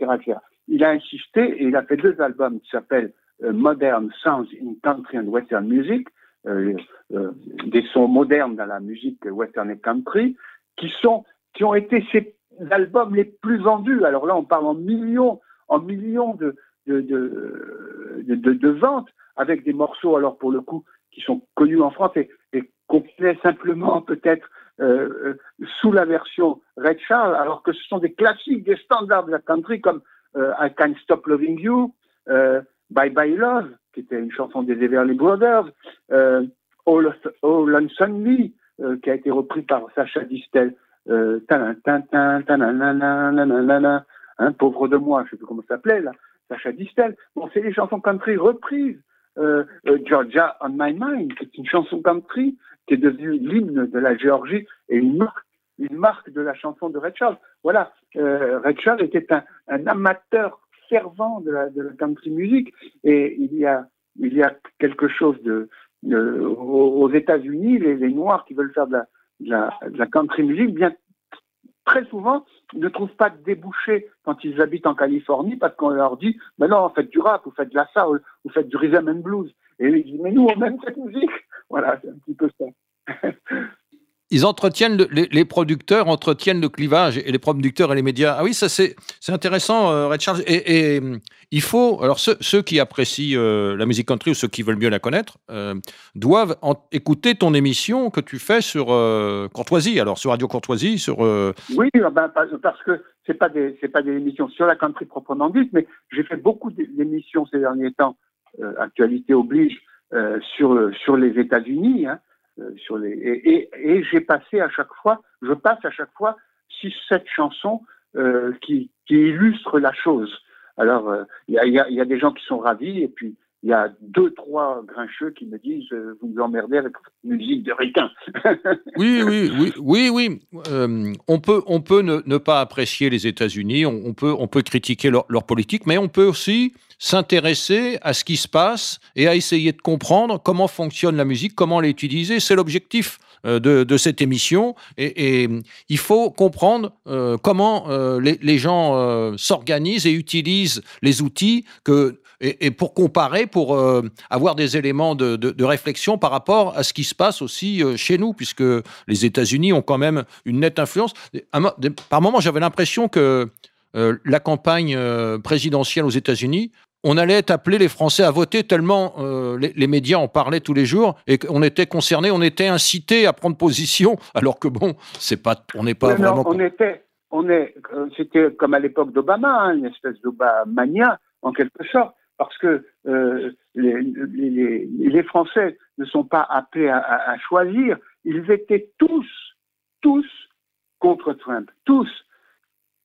Il a insisté et il a fait deux albums qui s'appellent euh, Modern Sounds in Country and Western Music, euh, des sons modernes dans la musique western et country, qui sont, qui ont été ses albums les plus vendus. Alors là, on parle en millions, en millions de, de, de, de, ventes avec des morceaux, alors pour le coup, qui sont connus en France et, et qu'on connaît simplement peut-être euh, sous la version Red Charles, alors que ce sont des classiques, des standards de la country comme euh, I Can't Stop Loving You, euh, Bye Bye Love, qui était une chanson des Everly Brothers, euh, All, All Lonesome Me, euh, qui a été repris par Sacha Distel, euh, hein, pauvre de moi, je ne sais plus comment ça s'appelait Sacha Distel. Bon, c'est des chansons country reprises euh, euh, Georgia on My Mind, qui est une chanson country qui est devenue l'hymne de la Géorgie et une marque, de la chanson de Red Charles. Voilà, euh, Red Charles était un, amateur fervent de la, country music et il y a, quelque chose de, aux États-Unis, les, Noirs qui veulent faire de la, de la country music bien très souvent ne trouvent pas de débouchés quand ils habitent en Californie parce qu'on leur dit mais non, faites du rap, vous faites de la soul, vous faites du rhythm and blues. Et ils disent mais nous on aime cette musique. Voilà, c'est un petit peu ça. ils entretiennent le, les, producteurs entretiennent le clivage et les producteurs et les médias. Ah oui, ça c'est intéressant, euh, Red Charles. Et, et, il faut alors ceux, ceux qui apprécient euh, la musique country ou ceux qui veulent mieux la connaître euh, doivent en, écouter ton émission que tu fais sur euh, Courtoisie. Alors sur Radio Courtoisie, sur euh, oui, ben, parce que c'est pas des pas des émissions sur la country proprement dite, mais j'ai fait beaucoup d'émissions ces derniers temps. euh, actualité oblige sur sur les États-Unis. Hein, les et, j'ai passé à chaque fois, je passe à chaque fois six sept chansons euh, qui, qui illustrent la chose. Alors il euh, y, a, y, a, des gens qui sont ravis et puis il y a deux trois grincheux qui me disent euh, vous nous emmerdez avec votre musique de ricain. oui oui oui oui oui euh, on peut on peut ne, pas apprécier les États-Unis on, peut on peut critiquer leur politique mais on peut aussi s'intéresser à ce qui se passe et à essayer de comprendre comment fonctionne la musique comment l'utiliser c'est l'objectif de, de, cette émission. Et, et, il faut comprendre euh, comment euh, les, gens euh, s'organisent et utilisent les outils que et, pour comparer pour euh, avoir des éléments de, réflexion par rapport à ce qui se passe aussi euh, chez nous puisque les États-Unis ont quand même une nette influence. Par moment j'avais l'impression que euh, la campagne présidentielle aux États-Unis on allait appeler les Français à voter tellement euh, les, les, médias en parlaient tous les jours et qu'on était concerné, on était incité à prendre position, alors que bon, c'est pas, on n'est pas oui, vraiment. on était, on est, c'était comme à l'époque d'Obama, hein, une espèce d'Obamania en quelque sorte, parce que euh, les, les, les, Français ne sont pas appelés à, à, à choisir, ils étaient tous, tous contre Trump, tous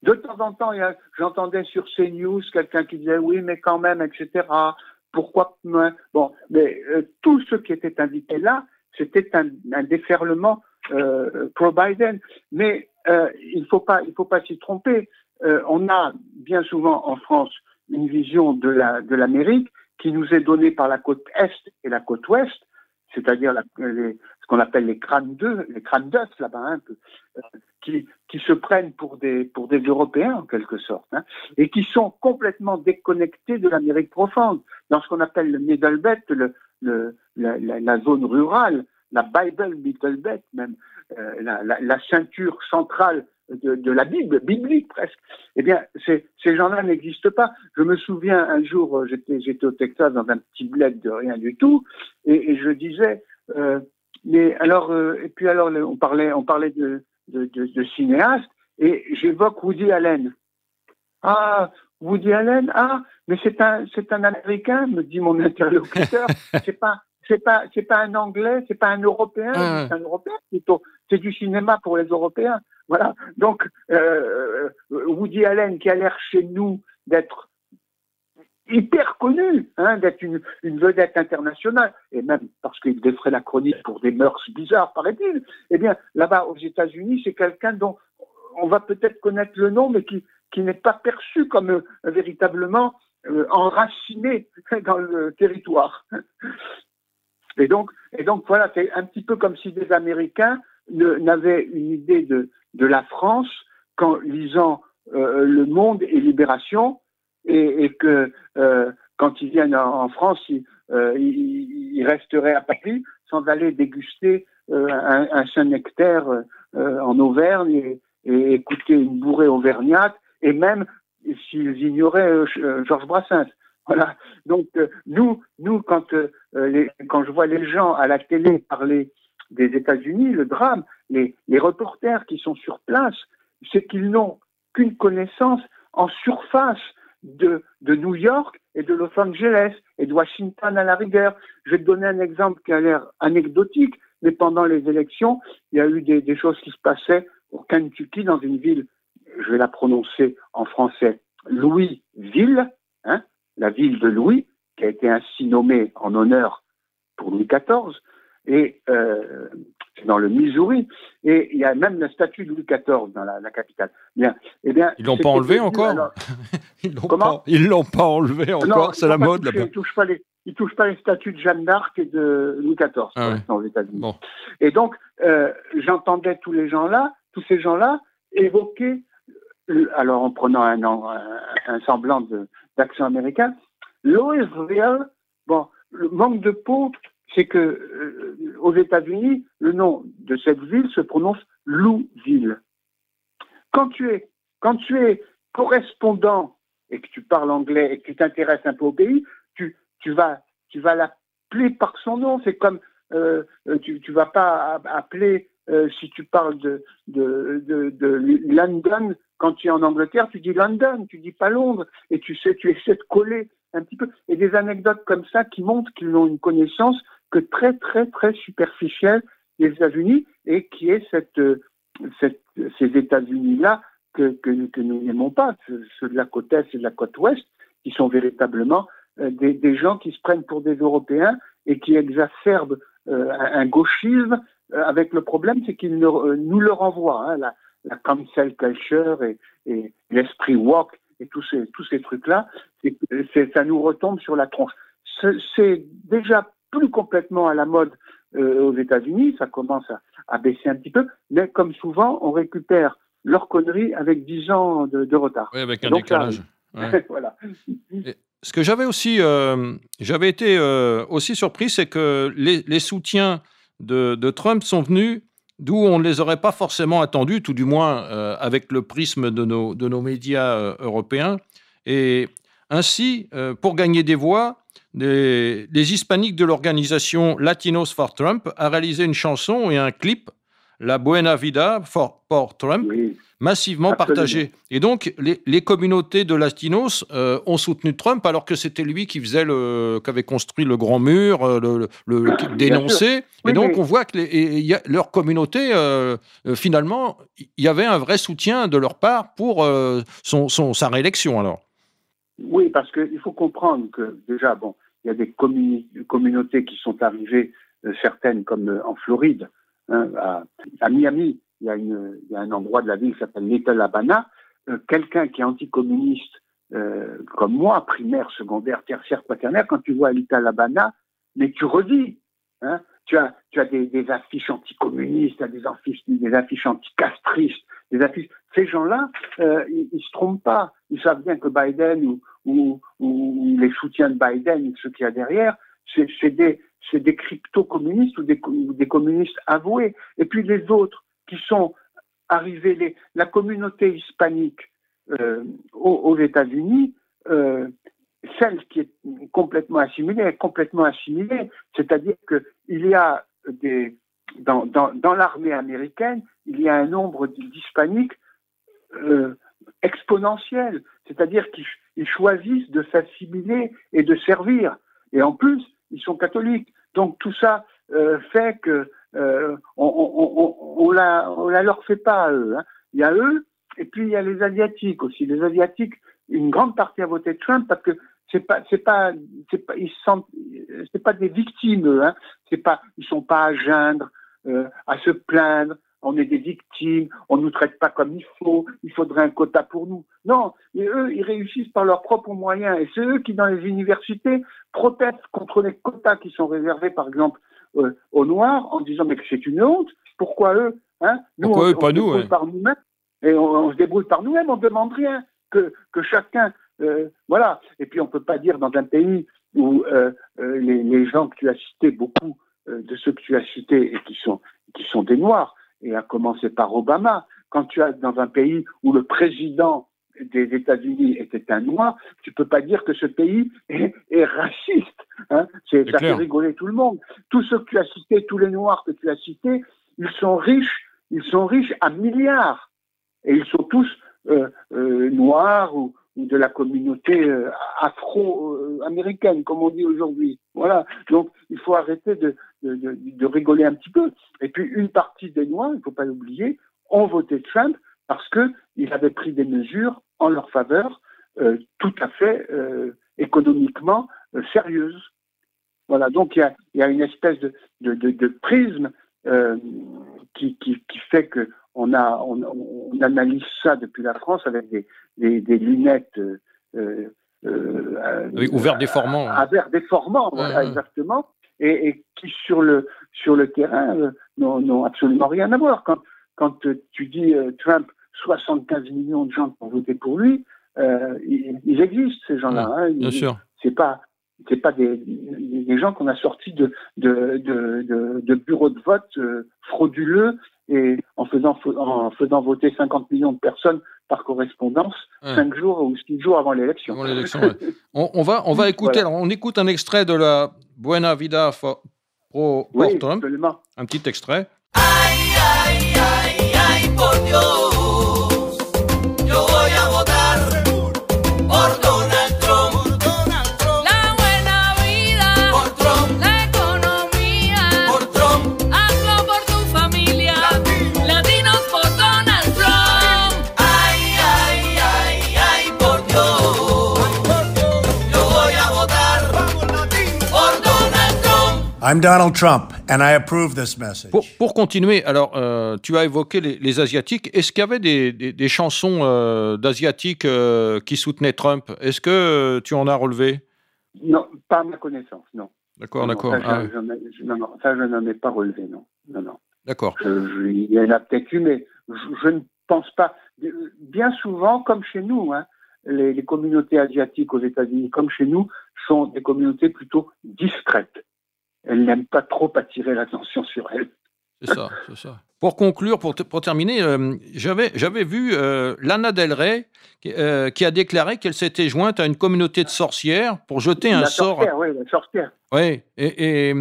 de temps en temps, j'entendais sur CNews quelqu'un qui disait oui, mais quand même, etc. Pourquoi Bon, mais euh, tous ceux qui étaient invités là, c'était un, déferlement euh, pro-Biden. Mais euh, il ne faut pas, il faut pas s'y tromper. On a bien souvent en France une vision de l'Amérique qui nous est donnée par la côte est et la côte ouest, c'est-à-dire ce qu'on appelle les crânes d'œufs, les crânes d'œufs là-bas, hein, qui, qui se prennent pour des, pour des Européens en quelque sorte, hein, et qui sont complètement déconnectés de l'Amérique profonde, dans ce qu'on appelle le Middle Belt, le, la, zone rurale, la Bible Middle Belt même. la, la, ceinture centrale de, de, la Bible, biblique presque. Eh bien, ces, ces gens-là n'existent pas. Je me souviens un jour, j'étais, j'étais au Texas dans un petit bled de rien du tout, et, et je disais, euh, mais alors, euh, et puis alors, on parlait, on parlait de, de, de, de cinéastes, et j'évoque Woody Allen. Ah, Woody Allen, ah, mais c'est un, c'est un Américain, me dit mon interlocuteur. c'est pas, c'est pas, c'est pas un Anglais, c'est pas un Européen, Ah. c'est un Européen plutôt. C'est du cinéma pour les Européens. Voilà. Donc, euh, Woody Allen, qui a l'air chez nous d'être hyper connu, hein, d'être une, vedette internationale, et même parce qu'il défrait la chronique pour des mœurs bizarres, paraît-il. Eh bien, là-bas, aux États-Unis, c'est quelqu'un dont on va peut-être connaître le nom, mais qui, n'est pas perçu comme euh, véritablement euh, enraciné dans le territoire. Et donc, et donc voilà, c'est un petit peu comme si des Américains n'avaient une idée de, la France qu'en lisant euh, Le Monde et Libération, et, que euh, quand ils viennent en, France, ils, euh, ils, resteraient à Paris sans aller déguster un, Saint-Nectaire euh, en Auvergne et, écouter une bourrée auvergnate, et même s'ils ignoraient Georges Brassens. Voilà. Donc nous, nous quand quand je vois les gens à la télé parler des États-Unis, le drame, les, reporters qui sont sur place, c'est qu'ils n'ont qu'une connaissance en surface de, New York et de Los Angeles et de Washington à la rigueur. Je vais te donner un exemple qui a l'air anecdotique, mais pendant les élections, il y a eu des, des choses qui se passaient au Kentucky, dans une ville, je vais la prononcer en français, Louisville, hein, la ville de Louis, qui a été ainsi nommée en honneur pour Louis XIV, et euh, c'est dans le Missouri, et il y a même la statue de Louis XIV dans la, la capitale. Bien, eh bien, Ils l'ont pas enlevé encore alors- Ils l'ont Comment pas, ils l'ont pas enlevé encore, c'est la mode toucher, là-bas. Ils touchent pas les, ils touchent pas les statues de Jeanne d'Arc et de Louis XIV Ah ouais. aux États-Unis. Bon. Et donc, euh, j'entendais tous les gens-là, tous ces gens-là, évoquer, euh, alors en prenant un, un, un semblant de- d'accent américain, Louisville, bon, le manque de peau, c'est que euh, aux États-Unis, le nom de cette ville se prononce Louisville. Quand tu es, quand tu es correspondant et que tu parles anglais et que tu t'intéresses un peu au pays, tu, tu vas, tu vas l'appeler par son nom. C'est comme euh, euh, tu, tu vas pas appeler si tu parles de, de, de, de London quand tu es en Angleterre, tu dis London, tu dis pas Londres, et tu sais, tu essaies de coller un petit peu. Et des anecdotes comme ça qui montrent qu'ils n'ont une connaissance très très très superficielle des États-Unis et qui est euh, ces États-Unis-là que, nous n'aimons pas, ceux de la côte est et de la côte ouest, qui sont véritablement euh, des, gens qui se prennent pour des Européens et qui exacerbent euh, un, gauchisme avec le problème, c'est qu'ils nous le renvoient, hein, la, cancel culture et, l'esprit woke et tous ces, trucs-là, ça nous retombe sur la tronche. C'est déjà plus complètement à la mode euh, aux États-Unis, ça commence à, à baisser un petit peu, mais comme souvent, on récupère leurs conneries avec 10 ans de, de retard. Oui, avec un Donc, ça décalage. Ouais. voilà. Ce que j'avais aussi, euh, j'avais été euh, aussi surpris, c'est que les, les soutiens de, de Trump sont venus d'où on ne les aurait pas forcément attendus, tout du moins euh, avec le prisme de nos, de nos médias européens. Et ainsi, pour gagner des voix, les, les hispaniques de l'organisation Latinos for Trump a réalisé une chanson et un clip, La Buena Vida for, for Trump, Oui. massivement Absolument. partagé. Et donc, les, les communautés de latinos euh, ont soutenu Trump alors que c'était lui qui faisait le, qui avait construit le grand mur, euh, le, le- le- qui dénonçait. Oui, et donc, on voit que les- et il y a- leur communauté, euh, euh, finalement, il y avait un vrai soutien de leur part pour son, son- sa réélection. Alors, Oui, parce qu'il faut comprendre que déjà, bon, il y a des communautés qui sont arrivées, euh, certaines comme euh, en Floride, hein, à, Miami, il y, a un endroit de la ville qui s'appelle Little Havana. Euh, Quelqu'un qui est anticommuniste, comme moi, primaire, secondaire, tertiaire, quaternaire, quand tu vois Little Havana, mais tu redis, hein, tu as, des, affiches anticommunistes, des affiches, des affiches anticastristes, des affiches. Ces gens-là, euh, ils, ils se trompent pas. Ils savent bien que Biden ou, les soutiens de Biden, ceux qu'il y a derrière, c'est des, crypto-communistes ou des, communistes avoués. Et puis les autres qui sont arrivés, la communauté hispanique euh, aux, États-Unis, euh, celle qui est complètement assimilée est complètement assimilée. C'est-à-dire qu'il y a des dans, dans l'armée américaine, il y a un nombre d'hispaniques euh, exponentiel, c'est-à-dire qu'ils choisissent de s'assimiler et de servir. Et en plus, ils sont catholiques. Donc tout ça euh, fait que euh, on, on, la, on la leur fait pas à eux. Hein. Il y a eux, et puis il y a les asiatiques aussi. Les asiatiques, une grande partie a voté Trump parce que c'est pas, c'est pas, c'est pas, ils sont, c'est pas des victimes. Eux, hein. C'est pas, ils sont pas à geindre, euh, à se plaindre on est des victimes, on ne nous traite pas comme il faut, il faudrait un quota pour nous. Non, et eux, ils réussissent par leurs propres moyens. Et c'est eux qui, dans les universités, protestent contre les quotas qui sont réservés, par exemple, euh, aux Noirs, en disant mais que c'est une honte. Pourquoi eux hein? Nous, Pourquoi on, eux, pas nous par nous-mêmes et on, se débrouille par nous-mêmes, on ne demande rien que, que chacun. Euh, voilà. Et puis on ne peut pas dire dans un pays où euh, les, les, gens que tu as cités, beaucoup de ceux que tu as cités et qui sont, qui sont des Noirs, et à commencer par Obama. Quand tu es dans un pays où le président des États-Unis était un noir, tu peux pas dire que ce pays est, raciste. Hein c'est, ça fait rigoler tout le monde. Tous ceux que tu as cités, tous les noirs que tu as cités, ils sont riches, ils sont riches à milliards. Et ils sont tous euh, euh, noirs ou, de la communauté euh, afro-américaine, comme on dit aujourd'hui. Voilà. Donc, il faut arrêter de, rigoler un petit peu. Et puis, une partie des Noirs, il ne faut pas l'oublier, ont voté Trump parce qu'il avait pris des mesures en leur faveur euh, tout à fait euh, économiquement sérieuses. Voilà. Donc, il y a, une espèce de, prisme qui, fait que on, a, on, analyse ça depuis la France avec des, des, lunettes euh, euh, oui, ouvert déformant. À, verre déformant, exactement, et, qui sur le, sur le terrain euh, n'ont absolument rien à voir. Quand, quand tu dis Trump, 75 millions de gens qui ont voté pour lui, ils, existent, ces gens-là. Hein. bien sûr. C'est pas, c'est pas des, des gens qu'on a sortis de, de, de, de, bureaux de vote frauduleux et en faisant, en faisant voter 50 millions de personnes par correspondance, 5 jours ou 6 jours avant l'élection. on, va, on va écouter, on écoute un extrait de la Buena Vida Pro oui, Un petit extrait. I'm Donald Trump, and I approve this message. Pour, continuer, alors, euh, tu as évoqué les, Asiatiques. Est-ce qu'il y avait des, chansons euh, d'Asiatiques euh, qui soutenaient Trump? Est-ce que tu en as relevé? Non, pas à ma connaissance, non. D'accord, d'accord. Ça, ah ça, je n'en ai pas relevé, non. non, non. D'accord. Il y en a peut-être eu, mais je, ne pense pas. Bien souvent, comme chez nous, hein, les, les communautés asiatiques aux États-Unis, comme chez nous, sont des communautés plutôt discrètes elle n'aime pas trop attirer l'attention sur elle. C'est ça, c'est ça. Pour conclure, pour, pour terminer, euh, j'avais, j'avais vu euh, Lana Del Rey euh, qui a déclaré qu'elle s'était jointe à une communauté de sorcières pour jeter un sort. Oui, la sorcière. Oui, et,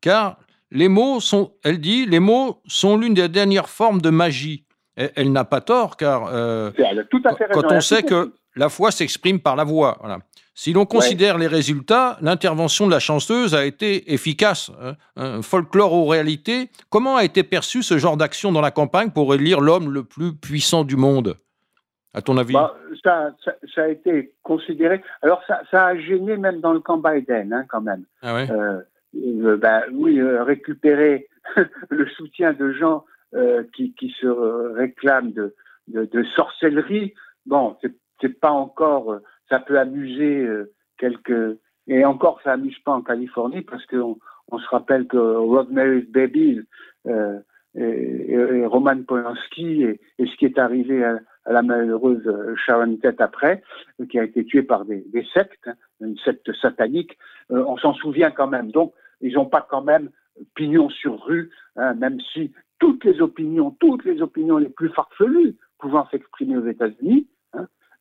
car les mots sont, elle dit, les mots sont l'une des dernières formes de magie. Elle, n'a pas tort, car tout à fait quand on sait que la foi s'exprime par la voix. Voilà. Si l'on considère les résultats, l'intervention de la chanteuse a été efficace. Hein. Un folklore aux réalités, comment a été perçu ce genre d'action dans la campagne pour élire l'homme le plus puissant du monde? À ton avis? Bah, ça, a été considéré. Alors, ça, a gêné même dans le camp Biden, hein, quand même. Ah ouais? Euh, euh, bah, oui, euh, récupérer le soutien de gens qui, se réclament de, de sorcellerie. Bon, c'est pas encore ça peut amuser euh, quelques. Et encore, ça amuse pas en Californie parce qu'on on se rappelle que Rosemary's Baby euh, et, Roman Polanski et, ce qui est arrivé à, la malheureuse Sharon Tate après, qui a été tuée par des, sectes, hein, une secte satanique, euh, on s'en souvient quand même. Donc, ils n'ont pas quand même pignon sur rue, hein, même si toutes les opinions, toutes les opinions les plus farfelues pouvant s'exprimer aux États-Unis,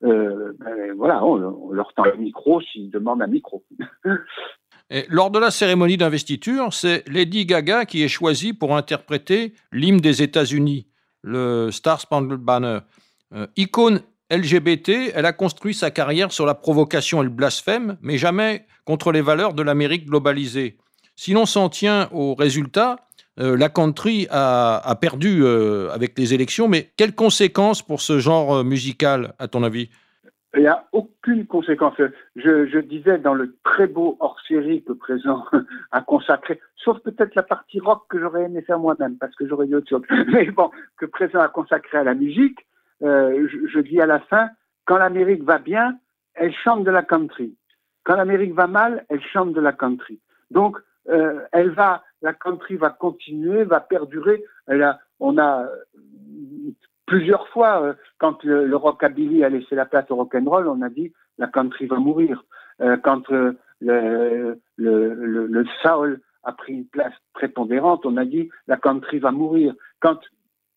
euh, ben, voilà, on, leur tend le micro s'ils demandent un micro. Lors de la cérémonie d'investiture, c'est Lady Gaga qui est choisie pour interpréter l'hymne des États-Unis, le Star Spangled Banner. Euh, icône LGBT, elle a construit sa carrière sur la provocation et le blasphème, mais jamais contre les valeurs de l'Amérique globalisée. Si l'on s'en tient aux résultats, euh, la country a, perdu euh, avec les élections, mais quelles conséquences pour ce genre euh, musical, à ton avis? Il n'y a aucune conséquence. Je, disais dans le très beau hors-série que Présent a consacré, sauf peut-être la partie rock que j'aurais aimé faire moi-même, parce que j'aurais dit autre chose, mais bon, que Présent a consacré à la musique, je, je dis à la fin, quand l'Amérique va bien, elle chante de la country. Quand l'Amérique va mal, elle chante de la country. Donc, euh, elle va, la country va continuer, va perdurer. On a plusieurs fois, euh, quand le, rockabilly a laissé la place au rock'n'roll, on a dit la country va mourir. Euh, quand le, le, soul a pris une place prépondérante, on a dit la country va mourir. Quand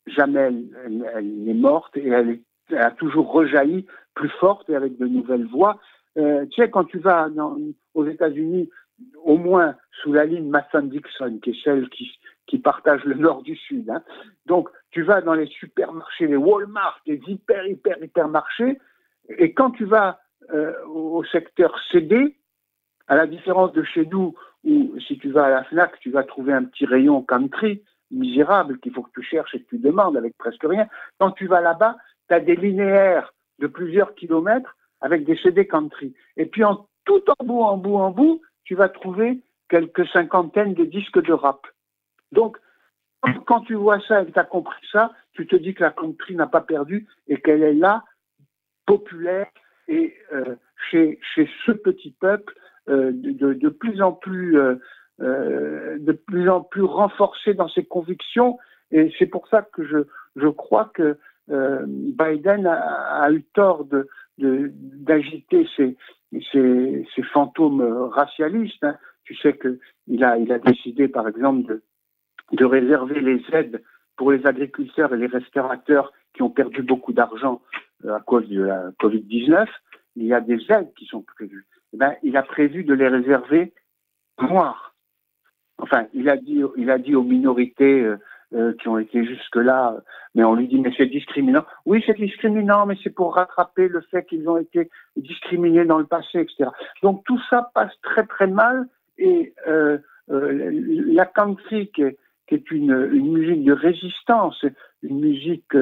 jamais elle, elle, est morte et elle, a toujours rejailli plus forte et avec de nouvelles voix. Euh, tu sais, quand tu vas aux États-Unis, au moins sous la ligne Mason-Dixon, qui est celle qui, qui partage le nord du sud. Hein. Donc, tu vas dans les supermarchés, les Walmart, les hyper, hyper, hyper marchés, et quand tu vas euh, au secteur CD, à la différence de chez nous, où si tu vas à la FNAC, tu vas trouver un petit rayon country misérable qu'il faut que tu cherches et que tu demandes avec presque rien. Quand tu vas là-bas, tu as des linéaires de plusieurs kilomètres avec des CD country. Et puis en tout en bout, en bout, en bout, tu vas trouver quelques cinquantaines de disques de rap. Donc, quand tu vois ça et que tu as compris ça, tu te dis que la country n'a pas perdu et qu'elle est là, populaire, et euh, chez, ce petit peuple, euh, de, de, plus en plus, euh, de plus en plus renforcé dans ses convictions. Et c'est pour ça que je, je crois que Biden a, a, eu tort de, d'agiter ces, ces, fantômes racialistes. Hein. Tu sais qu'il a, il a décidé, par exemple, de, de réserver les aides pour les agriculteurs et les restaurateurs qui ont perdu beaucoup d'argent euh, à cause de la Covid-19. Il y a des aides qui sont prévues. Eh ben, il a prévu de les réserver noirs. Enfin, il a dit, il a dit aux minorités euh, qui ont été jusque-là, mais on lui dit mais c'est discriminant. Oui, c'est discriminant, mais c'est pour rattraper le fait qu'ils ont été discriminés dans le passé, etc. Donc tout ça passe très très mal et euh, euh, la country qui est, une, musique de résistance, une musique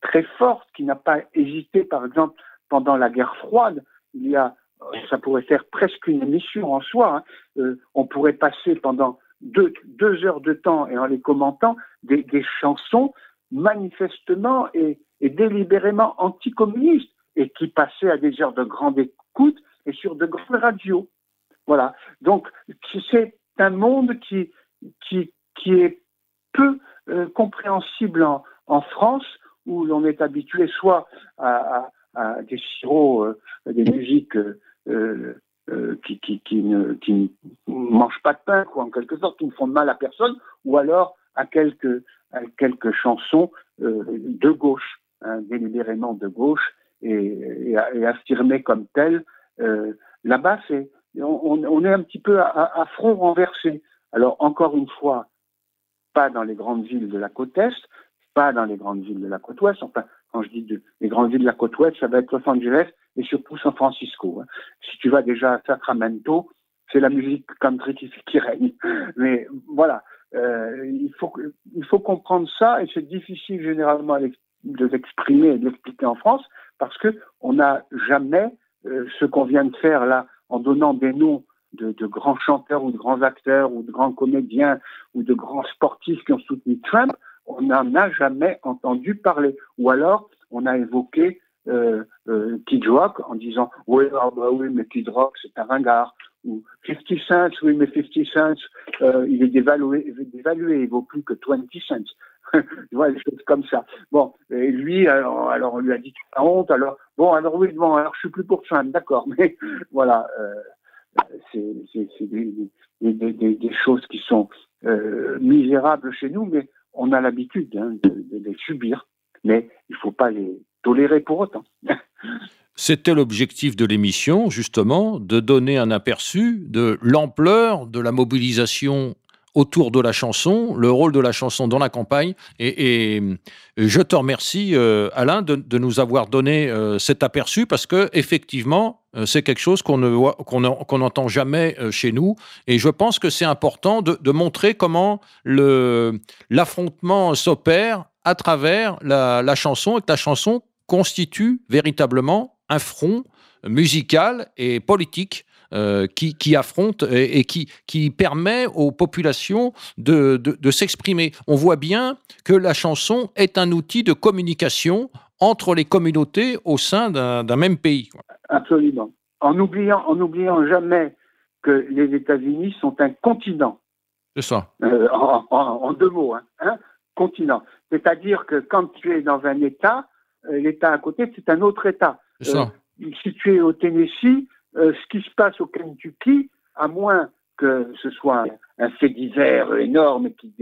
très forte qui n'a pas hésité, par exemple, pendant la guerre froide, il y a ça pourrait faire presque une émission en soi. Hein. on pourrait passer pendant deux, deux, heures de temps et en les commentant des, des chansons manifestement et, et, délibérément anticommunistes et qui passaient à des heures de grande écoute et sur de grandes radios. Voilà. Donc c'est un monde qui, qui, qui est peu euh, compréhensible en, en, France où l'on est habitué soit à, à, à des sirops, euh, des musiques euh, euh, qui, qui, qui, ne, qui mangent pas de pain, en quelque sorte, qui ne font de mal à personne, ou alors à quelques, à quelques chansons euh, de gauche, hein, délibérément de gauche, et, affirmées comme telles. Euh, Là-bas, on, on, est un petit peu à, à, front renversé. Alors, encore une fois, pas dans les grandes villes de la côte Est, pas dans les grandes villes de la côte Ouest. Enfin, quand je dis de, les grandes villes de la côte Ouest, ça va être Los Angeles et surtout San Francisco. Hein. Si tu vas déjà à Sacramento, c'est la musique country qui, règne. Mais voilà, euh, il, faut, comprendre ça et c'est difficile généralement de l'exprimer et de l'expliquer en France parce que on n'a jamais euh, ce qu'on vient de faire là en donnant des noms de, grands chanteurs ou de grands acteurs ou de grands comédiens ou de grands sportifs qui ont soutenu Trump, on n'en a jamais entendu parler. Ou alors, on a évoqué euh, euh, Kid Rock en disant oui, ah bah oui, mais Kid Rock c'est un ringard. Ou 50 cents, oui, mais 50 cents, euh, il est dévalué, dévalué, il vaut plus que 20 cents. tu vois, des choses comme ça. Bon, et lui, alors, on lui a dit tu as honte, alors bon, alors oui, bon, alors je suis plus pour Trump, d'accord, mais voilà. C'est des, choses qui sont misérables chez nous, mais on a l'habitude hein, de, les subir. Mais il ne faut pas les tolérer pour autant. C'était l'objectif de l'émission, justement, de donner un aperçu de l'ampleur de la mobilisation autour de la chanson, le rôle de la chanson dans la campagne. Et, je te remercie, euh, Alain, de, nous avoir donné euh, cet aperçu parce que effectivement, euh, c'est quelque chose qu'on ne qu'on n'entend jamais chez nous. Et je pense que c'est important de, montrer comment l'affrontement s'opère à travers la, chanson et que la chanson constitue véritablement un front musical et politique euh, qui, affronte et, qui, permet aux populations de, s'exprimer. On voit bien que la chanson est un outil de communication entre les communautés au sein d'un même pays. Absolument. En oubliant, en oubliant jamais que les États-Unis sont un continent. C'est ça. Euh, en, deux mots, hein, hein continent. C'est-à-dire que quand tu es dans un État, euh, l'État à côté, c'est un autre État. Ça. si tu es au Tennessee, euh, ce qui se passe au Kentucky, à moins que ce soit un fait divers énorme qui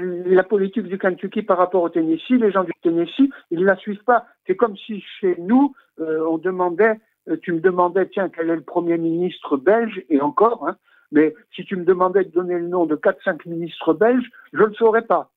la politique du Kentucky par rapport au Tennessee, les gens du Tennessee, ils ne la suivent pas. C'est comme si chez nous, euh, on demandait, euh, tu me demandais, tiens, quel est le premier ministre belge, et encore, hein, mais si tu me demandais de donner le nom de 4-5 ministres belges, je ne le saurais pas.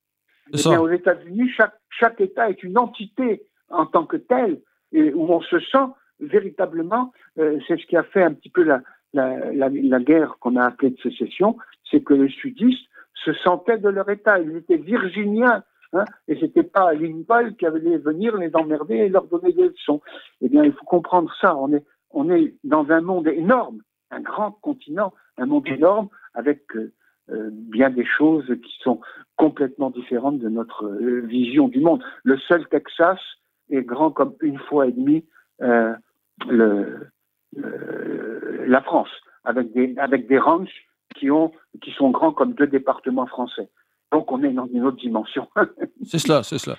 Eh aux États-Unis, chaque, chaque État est une entité en tant que telle, et où on se sent véritablement, euh, c'est ce qui a fait un petit peu la, la, guerre qu'on a appelée de sécession, c'est que les sudistes se sentaient de leur État. Ils étaient virginiens. Hein, et c'était pas Lincoln qui allait venir les emmerder et leur donner des leçons. Eh bien, il faut comprendre ça. On est, on est dans un monde énorme, un grand continent, un monde énorme avec euh, euh, bien des choses qui sont complètement différentes de notre vision du monde. Le seul Texas est grand comme une fois et demie euh, la France, avec des, avec des ranchs qui, ont, qui sont grands comme deux départements français. Donc on est dans une autre dimension. c'est cela, c'est cela.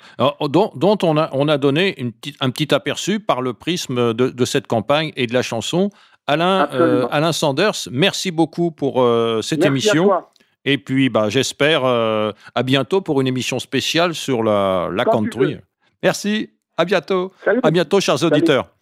dont, dont, on, a, on a donné une petite, un petit aperçu par le prisme de, de, cette campagne et de la chanson. Alain, euh, Alain Sanders, merci beaucoup pour euh, cette émission. Et puis, bah, j'espère à bientôt pour une émission spéciale sur la, la country. Merci. À bientôt. À bientôt, chers auditeurs.